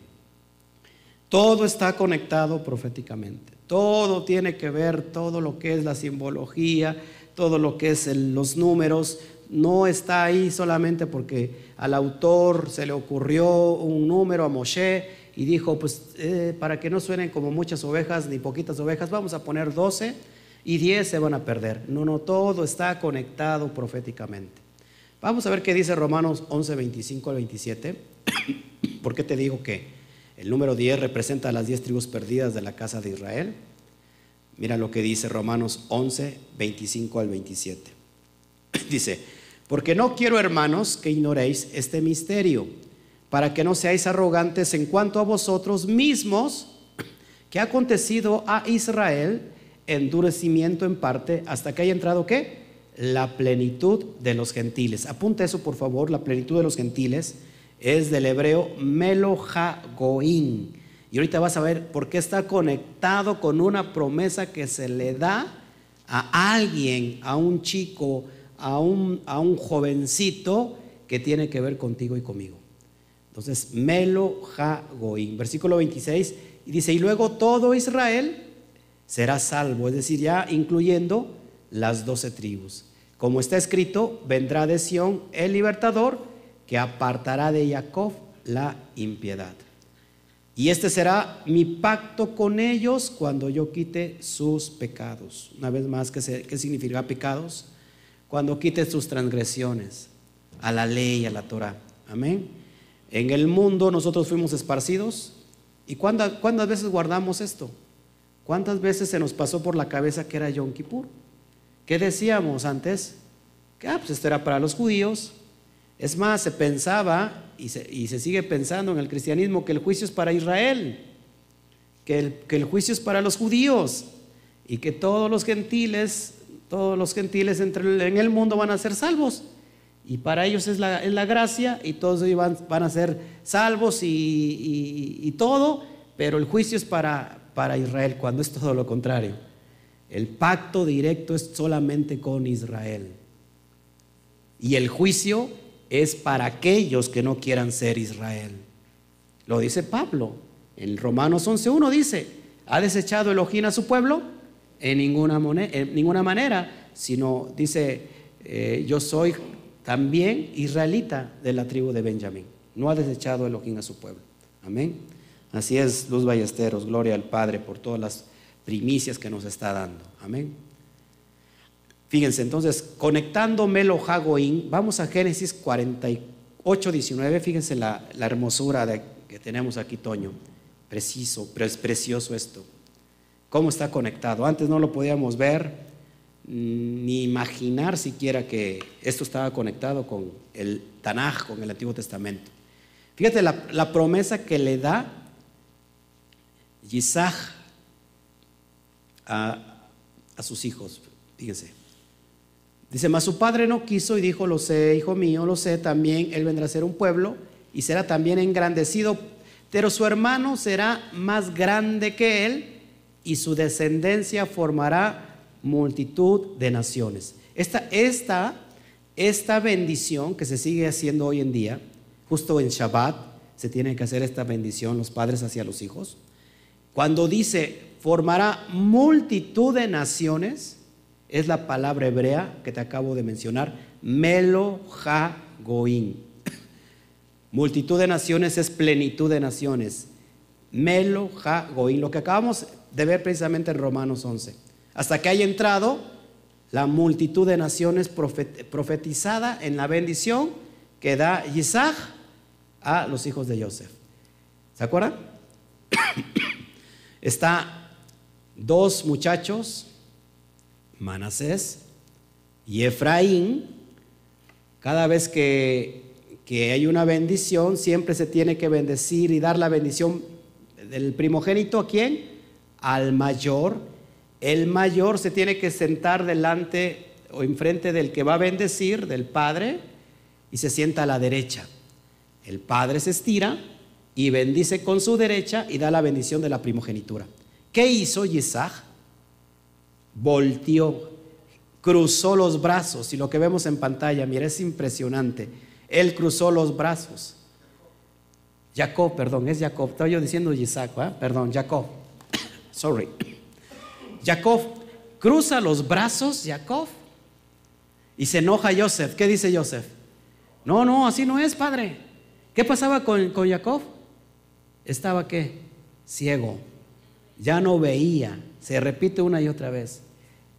Speaker 1: Todo está conectado proféticamente. Todo tiene que ver, todo lo que es la simbología, todo lo que es los números, no está ahí solamente porque al autor se le ocurrió un número a Moshe y dijo, pues eh, para que no suenen como muchas ovejas ni poquitas ovejas, vamos a poner 12 y 10 se van a perder. No, no, todo está conectado proféticamente. Vamos a ver qué dice Romanos 11, 25 al 27. ¿Por qué te digo que el número 10 representa a las 10 tribus perdidas de la casa de Israel? Mira lo que dice Romanos 11, 25 al 27. Dice, Porque no quiero, hermanos, que ignoréis este misterio, para que no seáis arrogantes en cuanto a vosotros mismos, que ha acontecido a Israel endurecimiento en parte hasta que haya entrado qué? La plenitud de los gentiles. Apunta eso por favor, la plenitud de los gentiles es del hebreo melojagoín. Y ahorita vas a ver por qué está conectado con una promesa que se le da a alguien, a un chico, a un, a un jovencito que tiene que ver contigo y conmigo. Entonces, melojagoín. Versículo 26, y dice, y luego todo Israel será salvo, es decir, ya incluyendo las doce tribus. Como está escrito, vendrá de Sión el libertador que apartará de Jacob la impiedad. Y este será mi pacto con ellos cuando yo quite sus pecados. Una vez más, ¿qué, significa pecados? Cuando quite sus transgresiones a la ley, a la Torah. Amén. En el mundo nosotros fuimos esparcidos. ¿Y cuántas, cuántas veces guardamos esto? ¿Cuántas veces se nos pasó por la cabeza que era Yom Kippur? ¿Qué decíamos antes? Que ah, pues esto era para los judíos. Es más, se pensaba y se, sigue pensando en el cristianismo que el juicio es para Israel, que el, que el juicio es para los judíos y que todos los gentiles, todos los gentiles en el mundo van a ser salvos. Y para ellos es la, gracia y todos van, van a ser salvos y todo, pero el juicio es para, para Israel, cuando es todo lo contrario. El pacto directo es solamente con Israel. Y el juicio es para aquellos que no quieran ser Israel. Lo dice Pablo. En Romanos 11.1 dice, ¿ha desechado Elohim a su pueblo? En ninguna, en ninguna manera, sino dice, eh, yo soy también israelita de la tribu de Benjamín. No ha desechado Elohim a su pueblo. Amén. Así es, Luz Ballesteros, gloria al Padre por todas las primicias que nos está dando. Amén. Fíjense, entonces, conectando Melo Hagoín, vamos a Génesis 48, 19. Fíjense la, hermosura que tenemos aquí, Toño. Preciso, pero es precioso esto. ¿Cómo está conectado? Antes no lo podíamos ver ni imaginar siquiera que esto estaba conectado con el Tanaj, con el Antiguo Testamento. Fíjate la, promesa que le da Isaac a, sus hijos. Fíjense. Dice, mas su padre no quiso y dijo, lo sé, hijo mío, lo sé, también él vendrá a ser un pueblo y será también engrandecido, pero su hermano será más grande que él y su descendencia formará multitud de naciones. Esta, esta, esta bendición que se sigue haciendo hoy en día, justo en Shabbat, se tiene que hacer esta bendición los padres hacia los hijos. Cuando dice, formará multitud de naciones, es la palabra hebrea que te acabo de mencionar, Melo Ha Goim. Multitud de naciones es plenitud de naciones. Melo Ha Goim, lo que acabamos de ver precisamente en Romanos 11. Hasta que haya entrado la multitud de naciones profetizada en la bendición que da Isaac a los hijos de Joseph. ¿Se acuerdan? Está dos muchachos, Manasés y Efraín. Cada vez que, que hay una bendición, siempre se tiene que bendecir y dar la bendición del primogénito a quién? Al mayor. El mayor se tiene que sentar delante o enfrente del que va a bendecir, del padre, y se sienta a la derecha. El padre se estira y bendice con su derecha y da la bendición de la primogenitura. ¿Qué hizo Isaac? Volteó, cruzó los brazos y lo que vemos en pantalla, mira, es impresionante. Él cruzó los brazos. Jacob, perdón, es Jacob. Estaba yo diciendo Isaac, perdón, Jacob. Sorry. Jacob cruza los brazos, Jacob, y se enoja Joseph. ¿Qué dice Joseph? No, no, así no es, padre. ¿Qué pasaba con, con Jacob? estaba qué? Ciego. Ya no veía. Se repite una y otra vez.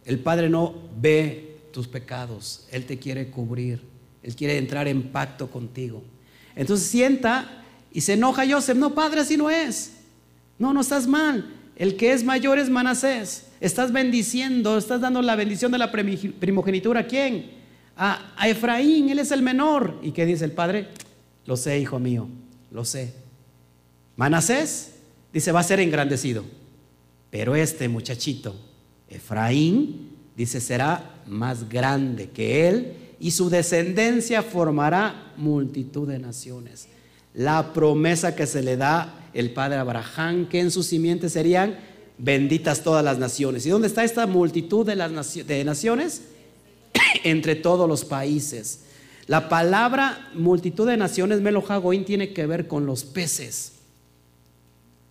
Speaker 1: El Padre no ve tus pecados. Él te quiere cubrir. Él quiere entrar en pacto contigo. Entonces sienta y se enoja Joseph. No, Padre, así no es. No, no estás mal. El que es mayor es Manasés. Estás bendiciendo, estás dando la bendición de la primogenitura. ¿A quién? a, a Efraín, él es el menor. ¿Y qué dice el padre? Lo sé, hijo mío, lo sé. Manasés, dice, va a ser engrandecido. Pero este muchachito, Efraín, dice, será más grande que él y su descendencia formará multitud de naciones. La promesa que se le da el padre Abraham, que en su simiente serían benditas todas las naciones. ¿Y dónde está esta multitud de, las naciones? Entre todos los países. La palabra multitud de naciones, Melojagoín, tiene que ver con los peces.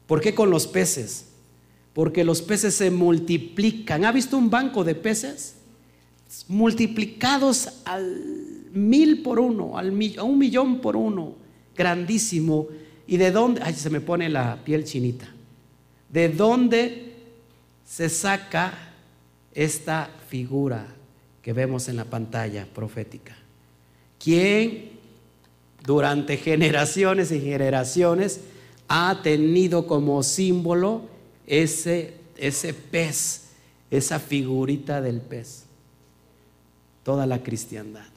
Speaker 1: ¿Por qué con los peces? Porque los peces se multiplican. ¿Ha visto un banco de peces? Multiplicados al mil por uno, al, a un millón por uno. Grandísimo. ¿Y de dónde? Ay, se me pone la piel chinita. ¿De dónde se saca esta figura que vemos en la pantalla profética? ¿Quién durante generaciones y generaciones ha tenido como símbolo ese, ese pez, esa figurita del pez? Toda la cristiandad.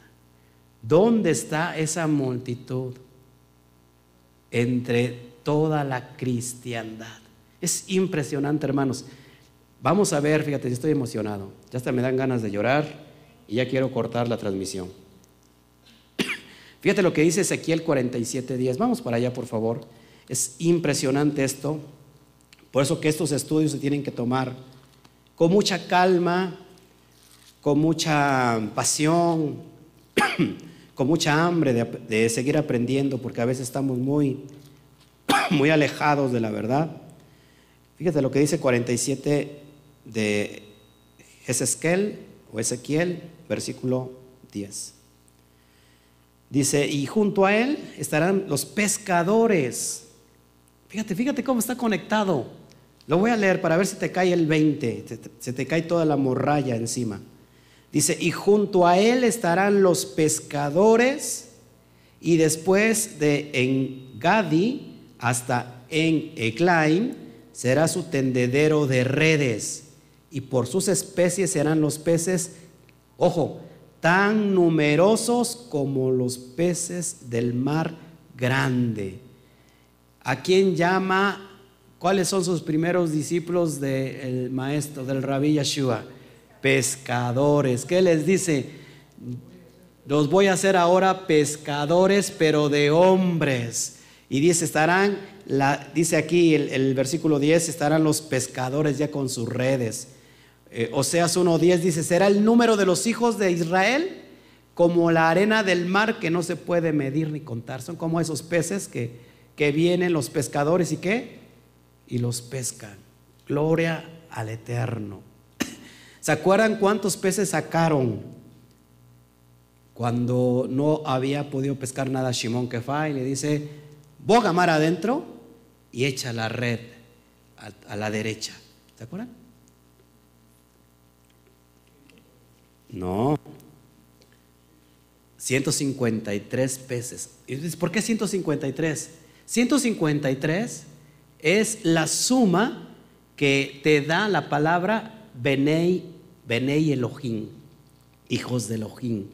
Speaker 1: ¿Dónde está esa multitud entre toda la cristiandad? Es impresionante, hermanos. Vamos a ver, fíjate, estoy emocionado. Ya hasta me dan ganas de llorar y ya quiero cortar la transmisión. Fíjate lo que dice Ezequiel 47 días. Vamos para allá, por favor. Es impresionante esto. Por eso que estos estudios se tienen que tomar con mucha calma, con mucha pasión, con mucha hambre de, de, seguir aprendiendo, porque a veces estamos muy, muy alejados de la verdad. Fíjate lo que dice 47 de Ezequiel o Ezequiel, versículo 10. Dice, y junto a él estarán los pescadores. Fíjate, fíjate cómo está conectado. Lo voy a leer para ver si te cae el 20, se te, cae toda la morralla encima. Dice, y junto a él estarán los pescadores, y después de en Gadi hasta en Eclaim será su tendedero de redes, y por sus especies serán los peces, ojo, tan numerosos como los peces del mar grande. ¿A quién llama? ¿Cuáles son sus primeros discípulos del maestro, del rabí Yeshua? Pescadores. ¿Qué les dice? Los voy a hacer ahora pescadores, pero de hombres. Y dice, estarán dice aquí el, el, versículo 10, estarán los pescadores ya con sus redes. Eh, Oseas 1.10 dice, será el número de los hijos de Israel como la arena del mar que no se puede medir ni contar. Son como esos peces que, que vienen los pescadores y qué? Y los pescan. Gloria al Eterno. ¿Se acuerdan cuántos peces sacaron cuando no había podido pescar nada Shimon Kefa y le dice, boga mar adentro y echa la red a, la derecha. ¿Se acuerdan? No. 153 peces. ¿Por qué 153? 153 es la suma que te da la palabra Benei, Benei Elohim, hijos de Elohim.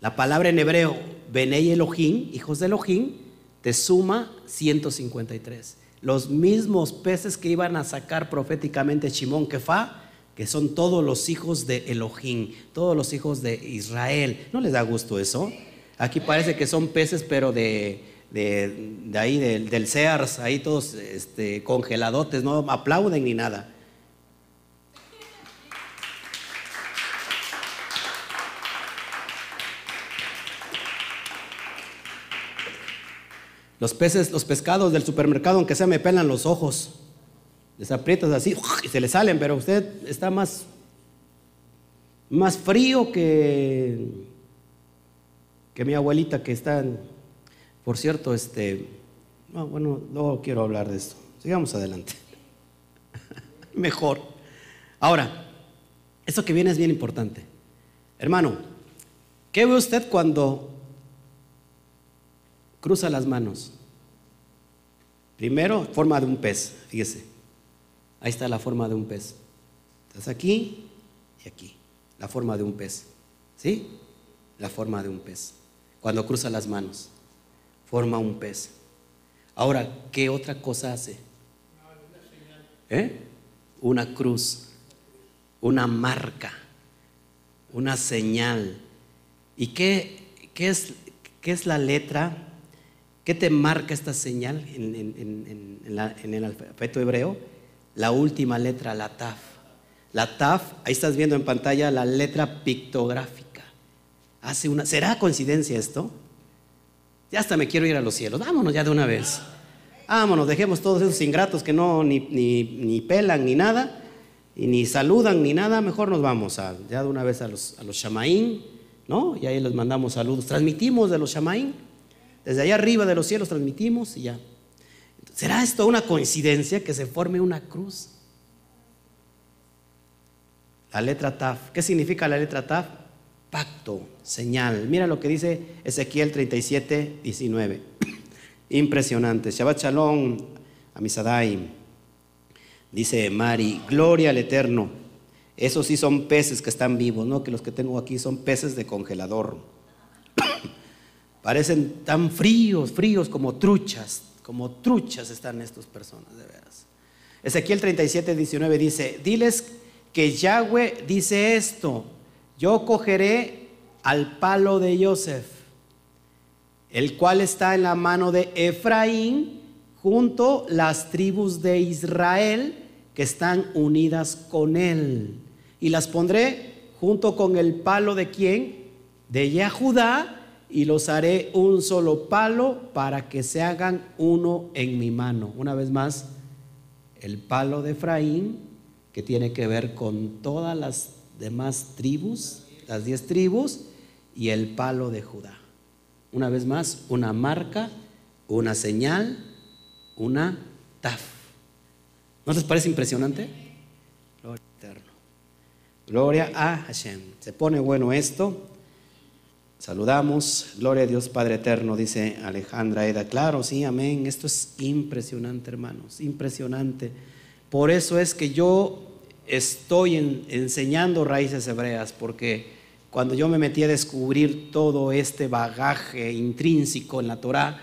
Speaker 1: La palabra en hebreo, Benei Elohim, hijos de Elohim, te suma 153 los mismos peces que iban a sacar proféticamente Shimón Kefa, que son todos los hijos de Elohim, todos los hijos de Israel. ¿No les da gusto eso? Aquí parece que son peces, pero de, ahí, del, Sears, ahí todos este, congeladotes, no aplauden ni nada. Los peces, los pescados del supermercado, aunque sea me pelan los ojos. Les aprietas así y se les salen, pero usted está más, más frío que, que mi abuelita que está, por cierto, este, bueno, no quiero hablar de esto. Sigamos adelante. Mejor. Ahora, esto que viene es bien importante. Hermano, ¿qué ve usted cuando Cruza las manos. Primero, forma de un pez, fíjese. Ahí está la forma de un pez. Estás aquí y aquí, la forma de un pez. ¿Sí? la forma de un pez. Cuando cruza las manos, forma un pez. Ahora, ¿qué otra cosa hace? ¿Eh? Una cruz, una marca, una señal. ¿Y qué, qué, es, qué es la letra? ¿Qué te marca esta señal en, el alfabeto hebreo? La última letra, la taf. La taf, ahí estás viendo en pantalla la letra pictográfica. Hace una, ¿Será coincidencia esto? Ya hasta me quiero ir a los cielos. Vámonos ya de una vez. Vámonos, dejemos todos esos ingratos que no ni, ni, pelan ni nada, y ni saludan ni nada. Mejor nos vamos a, ya de una vez a los, a los shamaín, ¿no? Y ahí les mandamos saludos. Transmitimos de los shamaín. Desde allá arriba de los cielos transmitimos y ya. ¿Será esto una coincidencia que se forme una cruz? La letra Taf. ¿Qué significa la letra Taf? Pacto, señal. Mira lo que dice Ezequiel 37, 19. Impresionante. Shabbat Shalom, Amisadai. Dice Mari, gloria al Eterno. Esos sí son peces que están vivos, ¿no? Que los que tengo aquí son peces de congelador. Parecen tan fríos, fríos como truchas, como truchas están estas personas, de veras. Ezequiel 37, 19 dice, diles que Yahweh dice esto, yo cogeré al palo de Joseph, el cual está en la mano de Efraín, junto las tribus de Israel que están unidas con él. Y las pondré junto con el palo de quién? De Yahudá, y los haré un solo palo para que se hagan uno en mi mano. Una vez más, el palo de Efraín que tiene que ver con todas las demás tribus, las diez tribus, y el palo de Judá. Una vez más, una marca, una señal, una taf. ¿No les parece impresionante? Gloria eterno. Gloria a Hashem. Se pone bueno esto. Saludamos. Gloria a Dios Padre eterno, dice Alejandra Eda. Claro, sí, amén. Esto es impresionante, hermanos. Impresionante. Por eso es que yo estoy enseñando raíces hebreas, porque cuando yo me metí a descubrir todo este bagaje intrínseco en la Torah,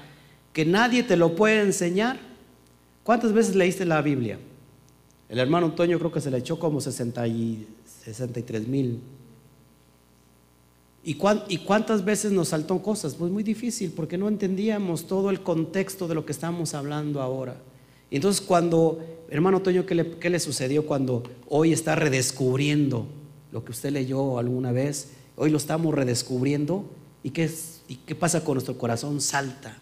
Speaker 1: que nadie te lo puede enseñar. ¿Cuántas veces leíste la Biblia? El hermano Antonio creo que se le echó como 60 y 63 mil. ¿Y, ¿Y cuántas veces nos saltó cosas? Pues muy difícil, porque no entendíamos todo el contexto de lo que estamos hablando ahora. Entonces cuando, hermano Toño, ¿qué le, sucedió cuando hoy está redescubriendo lo que usted leyó alguna vez? Hoy lo estamos redescubriendo. ¿Y qué, ¿Y qué pasa con nuestro corazón? Salta,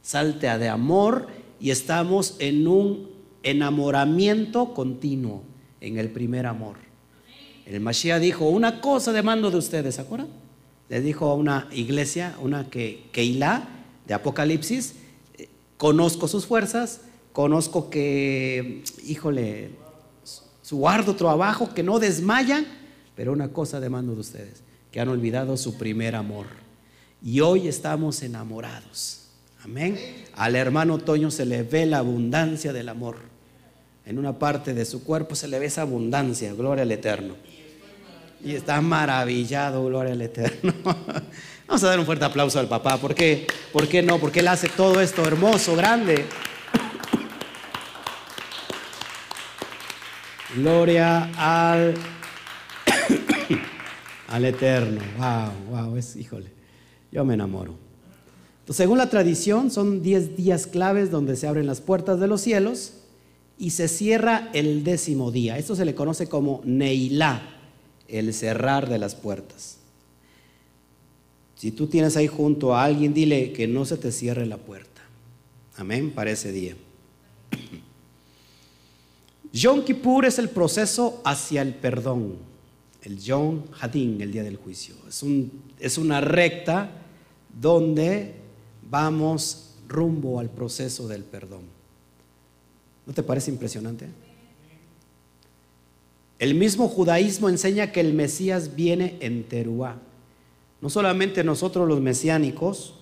Speaker 1: salta de amor y estamos en un enamoramiento continuo, en el primer amor. El Mashiach dijo, una cosa demando de ustedes, ¿se acuerdan? Le dijo a una iglesia, una que, Keilah de Apocalipsis, conozco sus fuerzas, Conozco que, híjole, su arduo trabajo, que no desmayan, pero una cosa demando de ustedes, que han olvidado su primer amor. Y hoy estamos enamorados. Amén. Al hermano Toño se le ve la abundancia del amor. En una parte de su cuerpo se le ve esa abundancia, gloria al Eterno. Y está maravillado, gloria al Eterno. Vamos a dar un fuerte aplauso al papá. ¿Por qué? ¿Por qué no? Porque él hace todo esto hermoso, grande. Gloria al, al Eterno. Wow, wow, es, híjole, yo me enamoro. Según la tradición, son 10 días claves donde se abren las puertas de los cielos y se cierra el décimo día. Esto se le conoce como Neilá, el cerrar de las puertas. Si tú tienes ahí junto a alguien, dile que no se te cierre la puerta. Amén, para ese día. Yom Kippur es el proceso hacia el perdón. El Yom Hadin, el día del juicio. Es, es una recta donde vamos rumbo al proceso del perdón. ¿No te parece impresionante? El mismo judaísmo enseña que el Mesías viene en Teruá. No solamente nosotros los mesiánicos,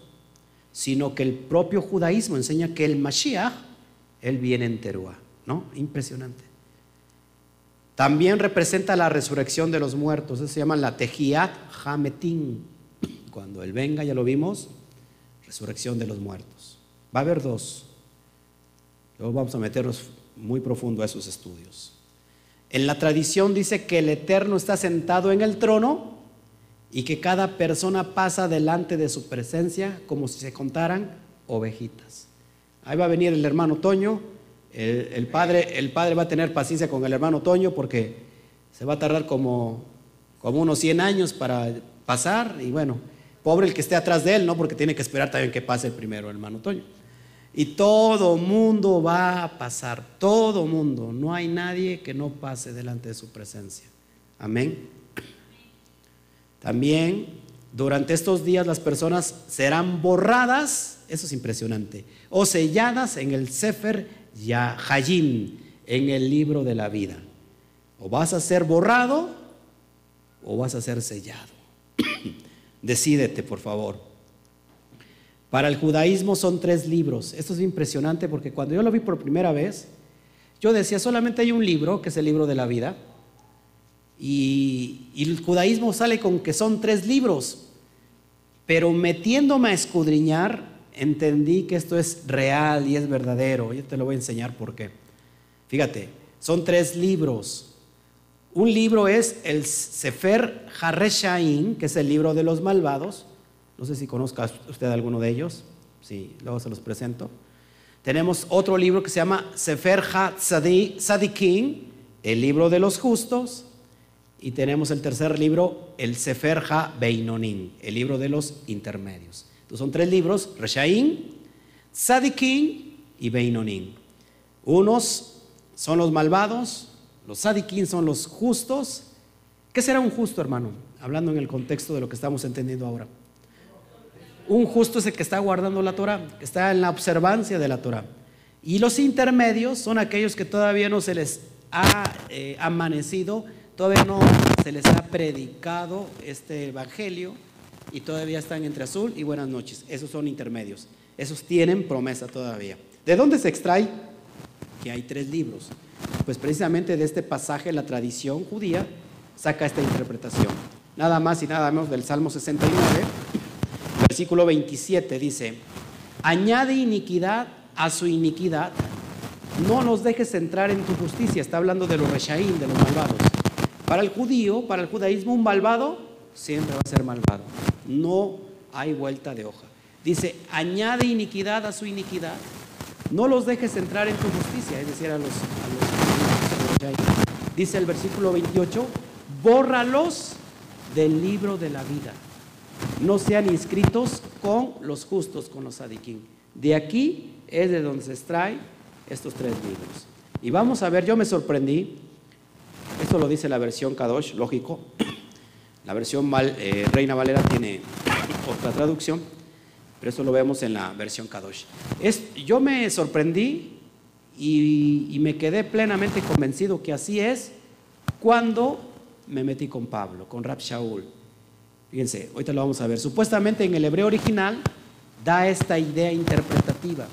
Speaker 1: sino que el propio judaísmo enseña que el Mashiach, él viene en Teruá. ¿No? Impresionante. También representa la resurrección de los muertos. Eso se llama la Tejiat Hametin. cuando Él venga, ya lo vimos, resurrección de los muertos. Va a haber dos. Luego vamos a meternos muy profundo a esos estudios. En la tradición dice que el Eterno está sentado en el trono y que cada persona pasa delante de su presencia como si se contaran ovejitas. Ahí va a venir el hermano Toño, el, padre, el padre va a tener paciencia con el hermano Toño porque se va a tardar como, unos 100 años para pasar y bueno, pobre el que esté atrás de él, ¿no? Porque tiene que esperar también que pase el primero, hermano Toño. Y todo mundo va a pasar, todo mundo. No hay nadie que no pase delante de su presencia. Amén. También durante estos días las personas serán borradas, eso es impresionante, o selladas en el Sefer Yahayim, en el libro de la vida. O vas a ser borrado o vas a ser sellado. Decídete, por favor. Para el judaísmo son tres libros. Esto es impresionante porque cuando yo lo vi por primera vez, yo decía, solamente hay un libro, que es el libro de la vida, y, el judaísmo sale con que son tres libros. Pero metiéndome a escudriñar, entendí que esto es real y es verdadero. Yo te lo voy a enseñar por qué. Fíjate, son tres libros. Un libro es el Sefer Hareshaim, que es el libro de los malvados. No sé si conozca usted alguno de ellos. Sí, luego se los presento. Tenemos otro libro que se llama Sefer HaTzadikim, el libro de los justos. Y tenemos el tercer libro, el Sefer Ha-Beinonim, el libro de los intermedios. Entonces son tres libros, Reshaim, Tzadikim y Beinonim. Unos son los malvados, los Tzadikim son los justos. ¿Qué será un justo, hermano? Hablando en el contexto de lo que estamos entendiendo ahora. Un justo es el que está guardando la Torah, que está en la observancia de la Torah. Y los intermedios son aquellos que todavía no se les ha eh, amanecido, todavía no se les ha predicado este evangelio y todavía están entre azul y buenas noches. Esos son intermedios. Esos tienen promesa todavía. ¿De dónde se extrae? Que hay tres libros. Pues precisamente de este pasaje la tradición judía saca esta interpretación. Nada más y nada menos del Salmo 69 Versículo 27 dice, añade iniquidad a su iniquidad, no nos dejes entrar en tu justicia. Está hablando de los reshaín, de los malvados. Para el judío, para el judaísmo, un malvado siempre va a ser malvado. No hay vuelta de hoja. Dice, añade iniquidad a su iniquidad, no los dejes entrar en tu justicia, es decir, a los, a los Dice el versículo 28, bórralos del libro de la vida no sean inscritos con los justos, con los sadiquín. De aquí es de donde se extrae estos tres libros. Y vamos a ver, yo me sorprendí, esto lo dice la versión Kadosh, lógico, la versión eh, Reina Valera tiene otra traducción, pero eso lo vemos en la versión Kadosh. Es, yo me sorprendí y, me quedé plenamente convencido que así es cuando me metí con Pablo, con Rab Shaul Fíjense, ahorita lo vamos a ver. Supuestamente en el hebreo original da esta idea interpretativa.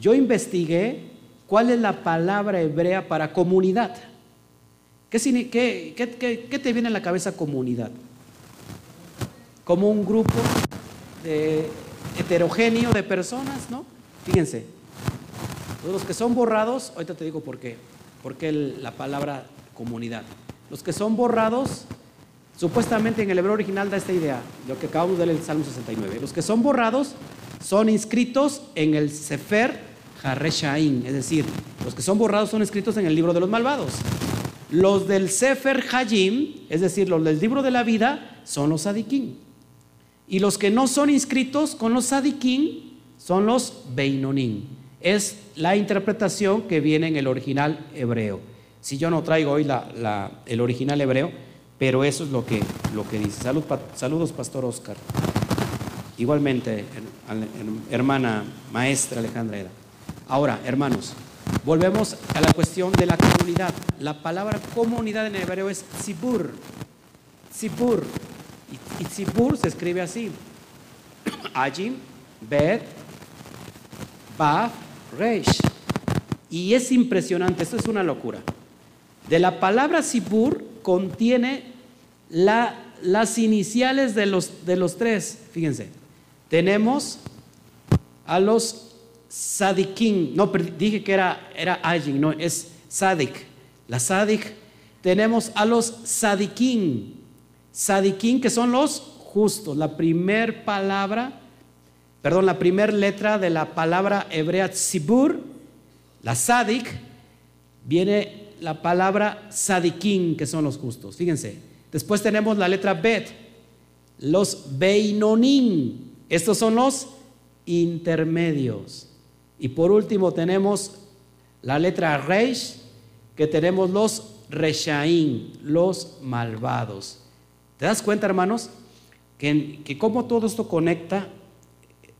Speaker 1: Yo investigué cuál es la palabra hebrea para comunidad. ¿Qué, te viene a la cabeza comunidad? Como un grupo heterogéneo de personas, ¿no? Fíjense, los que son borrados, ahorita te digo por qué, porque la palabra comunidad. Los que son borrados Supuestamente en el hebreo original da esta idea, lo que acabamos de leer en el Salmo 69. Los que son borrados son inscritos en el Sefer Hareshaim, es decir, los que son borrados son inscritos en el libro de los malvados. Los del Sefer Hajim, es decir, los del libro de la vida, son los Sadikim. Y los que no son inscritos con los Sadikim son los Beinonim. Es la interpretación que viene en el original hebreo. Si yo no traigo hoy el original hebreo, pero eso es lo que, lo que dice. saludos, Pastor Oscar. Igualmente, hermana maestra Alejandra Eda. Ahora, hermanos, volvemos a la cuestión de la comunidad. La palabra comunidad en hebreo es tzibur. Tzibur. Y, se escribe así. Ajim, Bet, Baf, Reish. Y es impresionante, esto es una locura. De la palabra tzibur contiene la,
Speaker 2: las iniciales de los, de los tres. Fíjense, tenemos a los Sadikin, no, dije que era, era no, es Sadik. La Sadik, tenemos a los Sadikin, Sadikin que son los justos. La primer palabra, perdón, la primera letra de la palabra hebrea Tzibur, la Sadik, viene la palabra Sadikin, que son los justos. Fíjense, después tenemos la letra Bet, los Beinonim, estos son los intermedios. Y por último tenemos la letra Reish, que tenemos los Reshaim, los malvados. ¿Te das cuenta, hermanos? Que, que cómo todo esto conecta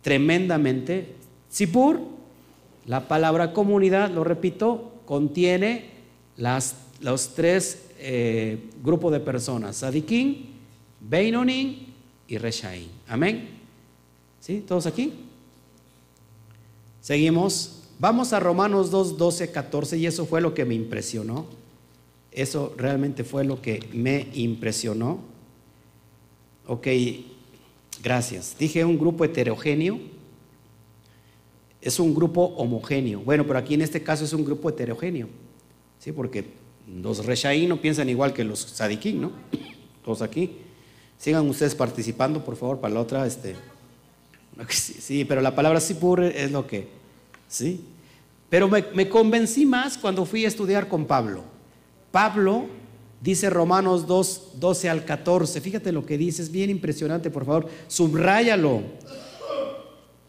Speaker 2: tremendamente. Sipur, la palabra comunidad, lo repito, contiene las, los tres eh, grupos de personas, Sadikin, Beinonin y Reshaim. Amén. ¿Sí? ¿Todos aquí? Seguimos. Vamos a Romanos 2, 12, 14 y eso fue lo que me impresionó. Eso realmente fue lo que me impresionó. Ok, gracias. Dije un grupo heterogéneo. Es un grupo homogéneo. Bueno, pero aquí en este caso es un grupo heterogéneo. ¿Sí? Porque los Reshaí no piensan igual que los Sadiquín, ¿no? Todos aquí. Sigan ustedes participando, por favor, para la otra. Este. Sí, pero la palabra Sipur es lo que. ¿Sí? Pero me, me convencí más cuando fui a estudiar con Pablo. Pablo Dice Romanos 2, 12 al 14. Fíjate lo que dice, es bien impresionante, por favor. Subráyalo.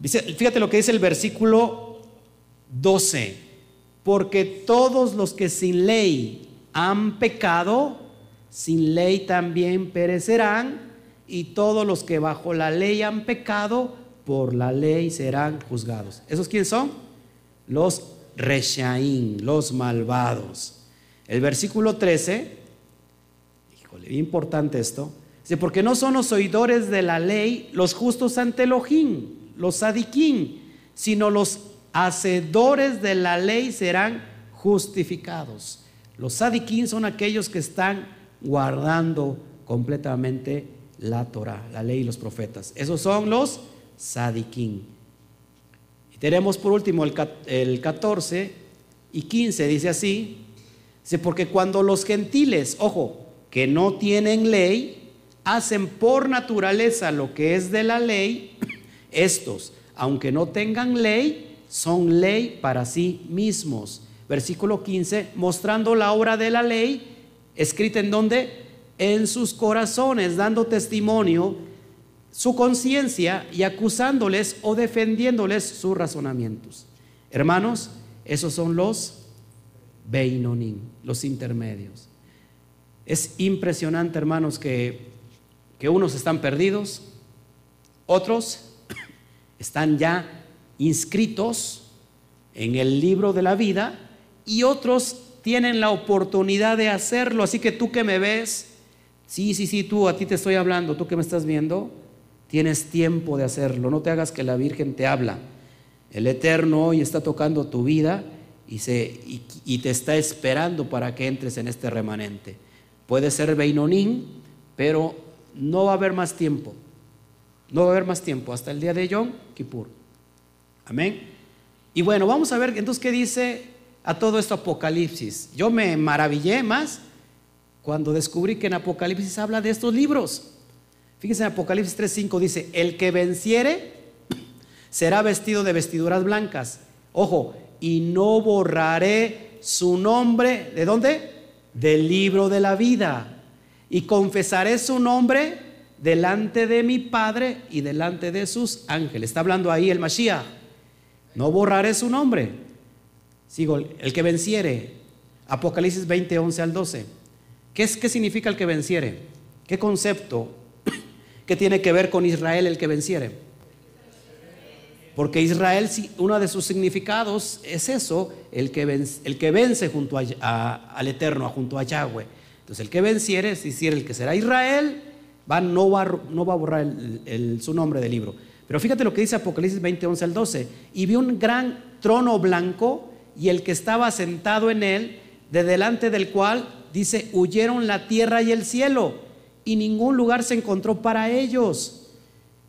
Speaker 2: fíjate lo que dice el versículo 12. Porque todos los que sin ley han pecado, sin ley también perecerán. Y todos los que bajo la ley han pecado, por la ley serán juzgados. ¿Esos quiénes son? Los reshaín, los malvados. El versículo 13 importante esto. Porque no son los oidores de la ley los justos ante Elohim, los sadiquín, sino los hacedores de la ley serán justificados. Los sadiquín son aquellos que están guardando completamente la Torah, la ley y los profetas. Esos son los sadiquín. Y tenemos por último el, el 14 y 15, dice así, dice, porque cuando los gentiles, ojo, que no tienen ley, hacen por naturaleza lo que es de la ley, estos, aunque no tengan ley, son ley para sí mismos. Versículo 15, mostrando la obra de la ley, escrita en donde? En sus corazones, dando testimonio su conciencia y acusándoles o defendiéndoles sus razonamientos. Hermanos, esos son los Beinonim, los intermedios. Es impresionante, hermanos, que, que unos están perdidos, otros están ya inscritos en el libro de la vida y otros tienen la oportunidad de hacerlo. Así que tú que me ves, sí, sí, sí, tú, a ti te estoy hablando, tú que me estás viendo, tienes tiempo de hacerlo. No te hagas que la Virgen te habla. El Eterno hoy está tocando tu vida y, se, y te está esperando para que entres en este remanente. Puede ser Beinonín, pero no va a haber más tiempo. No va a haber más tiempo hasta el día de Yom Kippur. Amén. Y bueno, vamos a ver entonces qué dice a todo esto Apocalipsis. Yo me maravillé más cuando descubrí que en Apocalipsis habla de estos libros. Fíjense en Apocalipsis 3:5 dice, "El que venciere será vestido de vestiduras blancas." Ojo, y no borraré su nombre, ¿de dónde? del libro de la vida y confesaré su nombre delante de mi Padre y delante de sus ángeles. Está hablando ahí el Mashiach. No borraré su nombre. Sigo, el que venciere. Apocalipsis 20, 11 al 12. ¿Qué, es, ¿Qué significa el que venciere? ¿Qué concepto? ¿Qué tiene que ver con Israel el que venciere? Porque Israel, uno de sus significados es eso, el que vence, el que vence junto al Eterno, junto a Yahweh. Entonces, el que venciere, es decir, el que será Israel, no, va, no va a borrar su nombre del libro. Pero fíjate lo que dice Apocalipsis 20, 11 al 12. Y vi un gran trono blanco y el que estaba sentado en él, de delante del cual, dice, huyeron la tierra y el cielo y ningún lugar se encontró para ellos.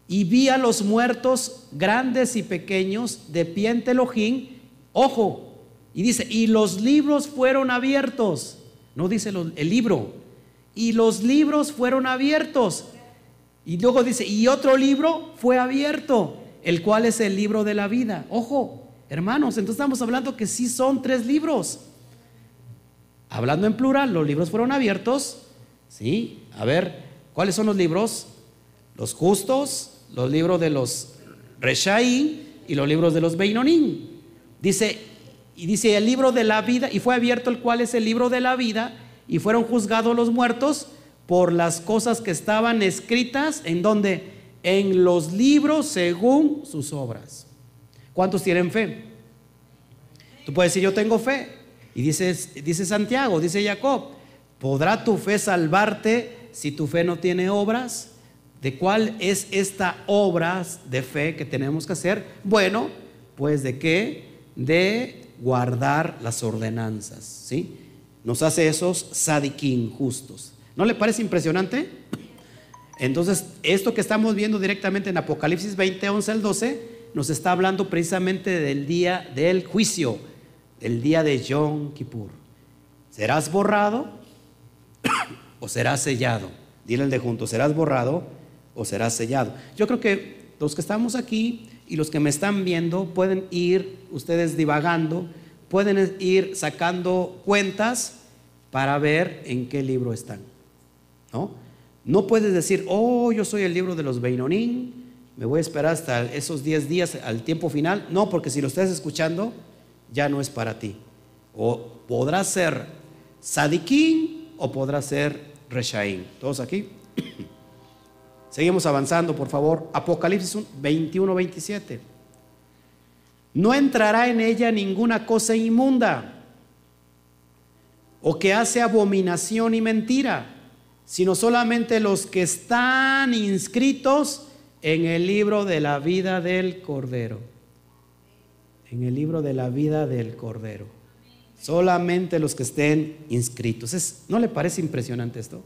Speaker 2: Y vi a los muertos grandes y pequeños de pie en Telojín, ojo, y dice, y los libros fueron abiertos. No dice el libro, y los libros fueron abiertos. Y luego dice, y otro libro fue abierto, el cual es el libro de la vida. Ojo, hermanos, entonces estamos hablando que sí son tres libros. Hablando en plural, los libros fueron abiertos. Sí, a ver, ¿cuáles son los libros? Los justos, los libros de los Reshaí y los libros de los Beinonim. Dice, y dice el libro de la vida, y fue abierto el cual es el libro de la vida, y fueron juzgados los muertos por las cosas que estaban escritas en donde en los libros según sus obras. ¿Cuántos tienen fe? Tú puedes decir, yo tengo fe. Y dice, dice Santiago, dice Jacob, ¿podrá tu fe salvarte si tu fe no tiene obras? ¿De cuál es esta obra de fe que tenemos que hacer? Bueno, pues de qué? De guardar las ordenanzas, ¿sí? Nos hace esos sadiquín justos. ¿No le parece impresionante? Entonces, esto que estamos viendo directamente en Apocalipsis 20, 11 al 12, nos está hablando precisamente del día del juicio, el día de Yom Kippur. ¿Serás borrado o serás sellado? Dile el de junto, ¿serás borrado o serás sellado? Yo creo que los que estamos aquí y los que me están viendo pueden ir ustedes divagando, pueden ir sacando cuentas para ver en qué libro están. ¿No? No puedes decir, oh, yo soy el libro de los Beinonín, me voy a esperar hasta esos 10 días al tiempo final. No, porque si lo estás escuchando, ya no es para ti. O podrá ser Sadiquín o podrá ser Reshaín. ¿Todos aquí? Seguimos avanzando, por favor. Apocalipsis 21, 27. No entrará en ella ninguna cosa inmunda o que hace abominación y mentira sino solamente los que están inscritos en el libro de la vida del Cordero. En el libro de la vida del Cordero. Solamente los que estén inscritos. ¿No le parece impresionante esto?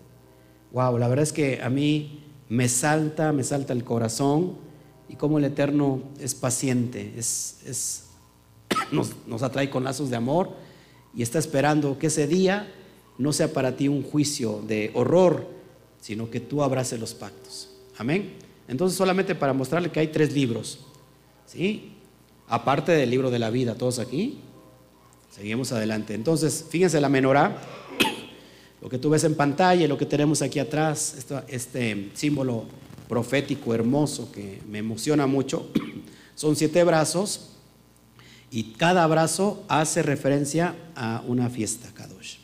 Speaker 2: Wow, la verdad es que a mí me salta, me salta el corazón y como el Eterno es paciente, es, nos, nos atrae con lazos de amor y está esperando que ese día no sea para ti un juicio de horror, sino que tú abraces los pactos. Amén. Entonces solamente para mostrarle que hay tres libros, ¿sí? Aparte del libro de la vida, todos aquí. Seguimos adelante. Entonces, fíjense la menorá, lo que tú ves en pantalla lo que tenemos aquí atrás, este símbolo profético hermoso que me emociona mucho, son siete brazos y cada brazo hace referencia a una fiesta, Kadosh.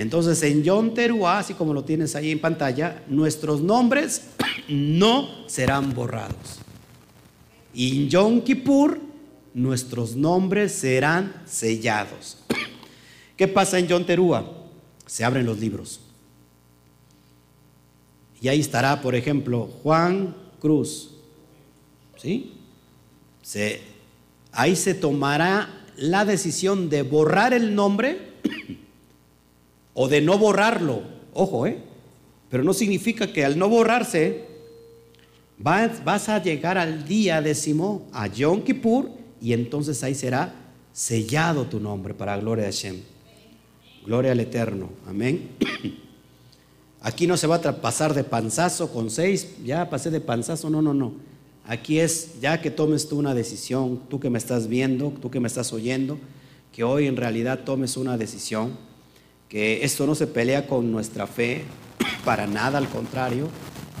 Speaker 2: Entonces en Yom Teruah, así como lo tienes ahí en pantalla, nuestros nombres no serán borrados. Y en Yom Kippur, nuestros nombres serán sellados. ¿Qué pasa en Yom Teruah? Se abren los libros. Y ahí estará, por ejemplo, Juan Cruz. ¿Sí? ahí se tomará la decisión de borrar el nombre o de no borrarlo. Ojo, ¿eh? Pero no significa que al no borrarse vas, a llegar al día décimo, a Yom Kippur, y entonces ahí será sellado tu nombre para gloria de Hashem. Gloria al Eterno. Amén. Aquí no se va a pasar de panzazo con seis, ya pasé de panzazo, no, no, no. Aquí es ya que tomes tú una decisión, tú que me estás viendo, tú que me estás oyendo, que hoy en realidad tomes una decisión que esto no se pelea con nuestra fe, para nada, al contrario,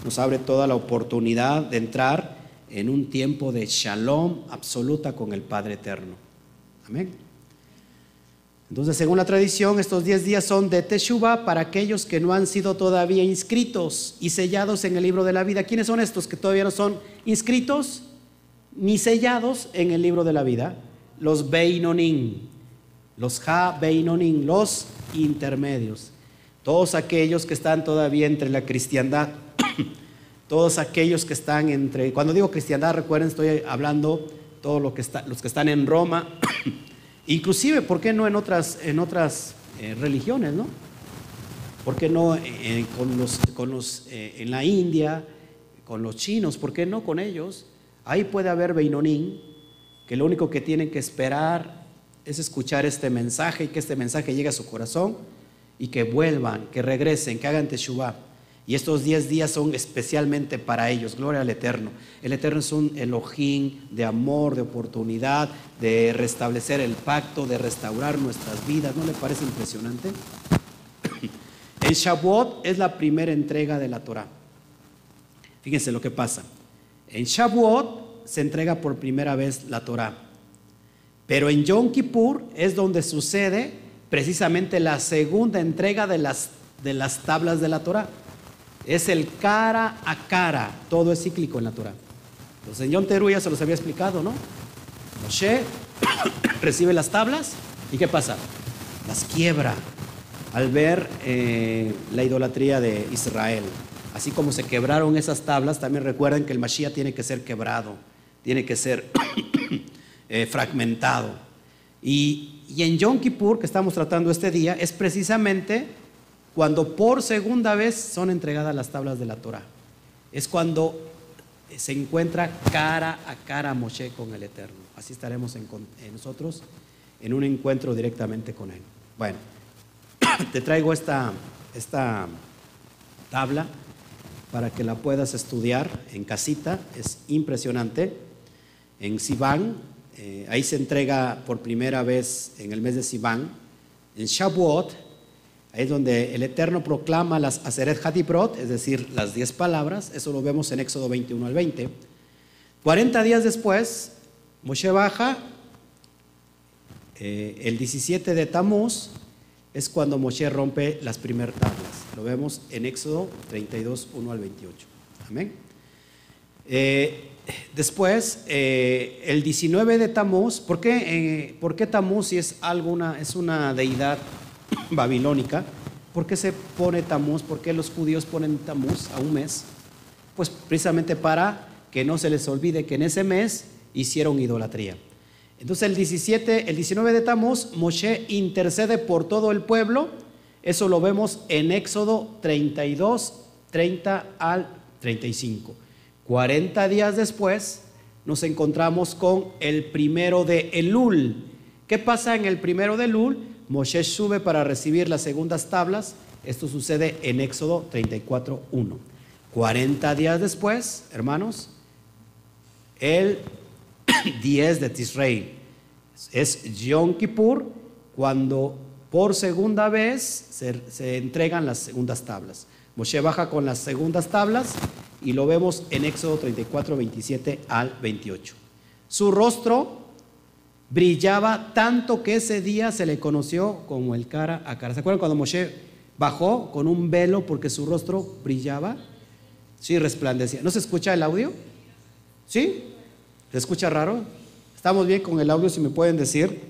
Speaker 2: nos abre toda la oportunidad de entrar en un tiempo de shalom absoluta con el Padre Eterno. Amén. Entonces, según la tradición, estos 10 días son de Teshuvah para aquellos que no han sido todavía inscritos y sellados en el libro de la vida. ¿Quiénes son estos que todavía no son inscritos ni sellados en el libro de la vida? Los Beinonim, los Ha Beinonim, los intermedios, todos aquellos que están todavía entre la cristiandad, todos aquellos que están entre, cuando digo cristiandad, recuerden, estoy hablando todos lo que los que están en Roma, inclusive, ¿por qué no en otras, en otras eh, religiones, no? ¿Por qué no eh, los, con los eh, en la India, con los chinos? ¿Por qué no con ellos? Ahí puede haber Beinonín, que lo único que tienen que esperar es escuchar este mensaje y que este mensaje llegue a su corazón y que vuelvan, que regresen, que hagan Teshuvah. Y estos 10 días son especialmente para ellos. Gloria al Eterno. El Eterno es un Elohim de amor, de oportunidad, de restablecer el pacto, de restaurar nuestras vidas. ¿No le parece impresionante? El Shavuot es la primera entrega de la Torah. Fíjense lo que pasa. En Shavuot se entrega por primera vez la Torah. Pero en Yom Kippur es donde sucede precisamente la segunda entrega de las, de las tablas de la Torah. Es el cara a cara. Todo es cíclico en la Torah. Entonces en Yom Teru ya se los había explicado, ¿no? Moshe recibe las tablas y ¿qué pasa? Las quiebra al ver eh, la idolatría de Israel. Así como se quebraron esas tablas, también recuerden que el Mashiach tiene que ser quebrado, tiene que ser eh, fragmentado. Y, y en Yom Kippur, que estamos tratando este día, es precisamente cuando por segunda vez son entregadas las tablas de la Torah. Es cuando se encuentra cara a cara Moshe con el Eterno. Así estaremos en, nosotros en un encuentro directamente con Él. Bueno, te traigo esta, esta tabla para que la puedas estudiar en casita. Es impresionante. En Sivan, eh, ahí se entrega por primera vez en el mes de Sivan. En Shavuot, Ahí es donde el Eterno proclama las Aseret Hatiprot, es decir, las diez palabras. Eso lo vemos en Éxodo 21 al 20. 40 días después, Moshe baja. Eh, el 17 de Tamuz es cuando Moshe rompe las primeras tablas. Lo vemos en Éxodo 32, 1 al 28. Amén. Eh, después, eh, el 19 de Tamuz, ¿por qué, ¿por qué Tamuz si es, alguna, es una deidad babilónica. ¿Por qué se pone Tamuz? ¿Por qué los judíos ponen Tamuz a un mes? Pues precisamente para que no se les olvide que en ese mes hicieron idolatría. Entonces el 17, el 19 de Tamuz, Moshe intercede por todo el pueblo. Eso lo vemos en Éxodo 32, 30 al 35. 40 días después nos encontramos con el primero de Elul. ¿Qué pasa en el primero de Elul? Moshe sube para recibir las segundas tablas. Esto sucede en Éxodo 34.1. 40 días después, hermanos, el 10 de Tisrei es Yom Kippur, cuando por segunda vez se, se, entregan las segundas tablas. Moshe baja con las segundas tablas y lo vemos en Éxodo 34, 27 al 28. Su rostro brillaba tanto que ese día se le conoció como el cara a cara. ¿Se acuerdan cuando Moshe bajó con un velo porque su rostro brillaba? Sí, resplandecía. ¿No se escucha el audio? ¿Sí? ¿Se escucha raro? ¿Estamos bien con el audio? Si me pueden decir.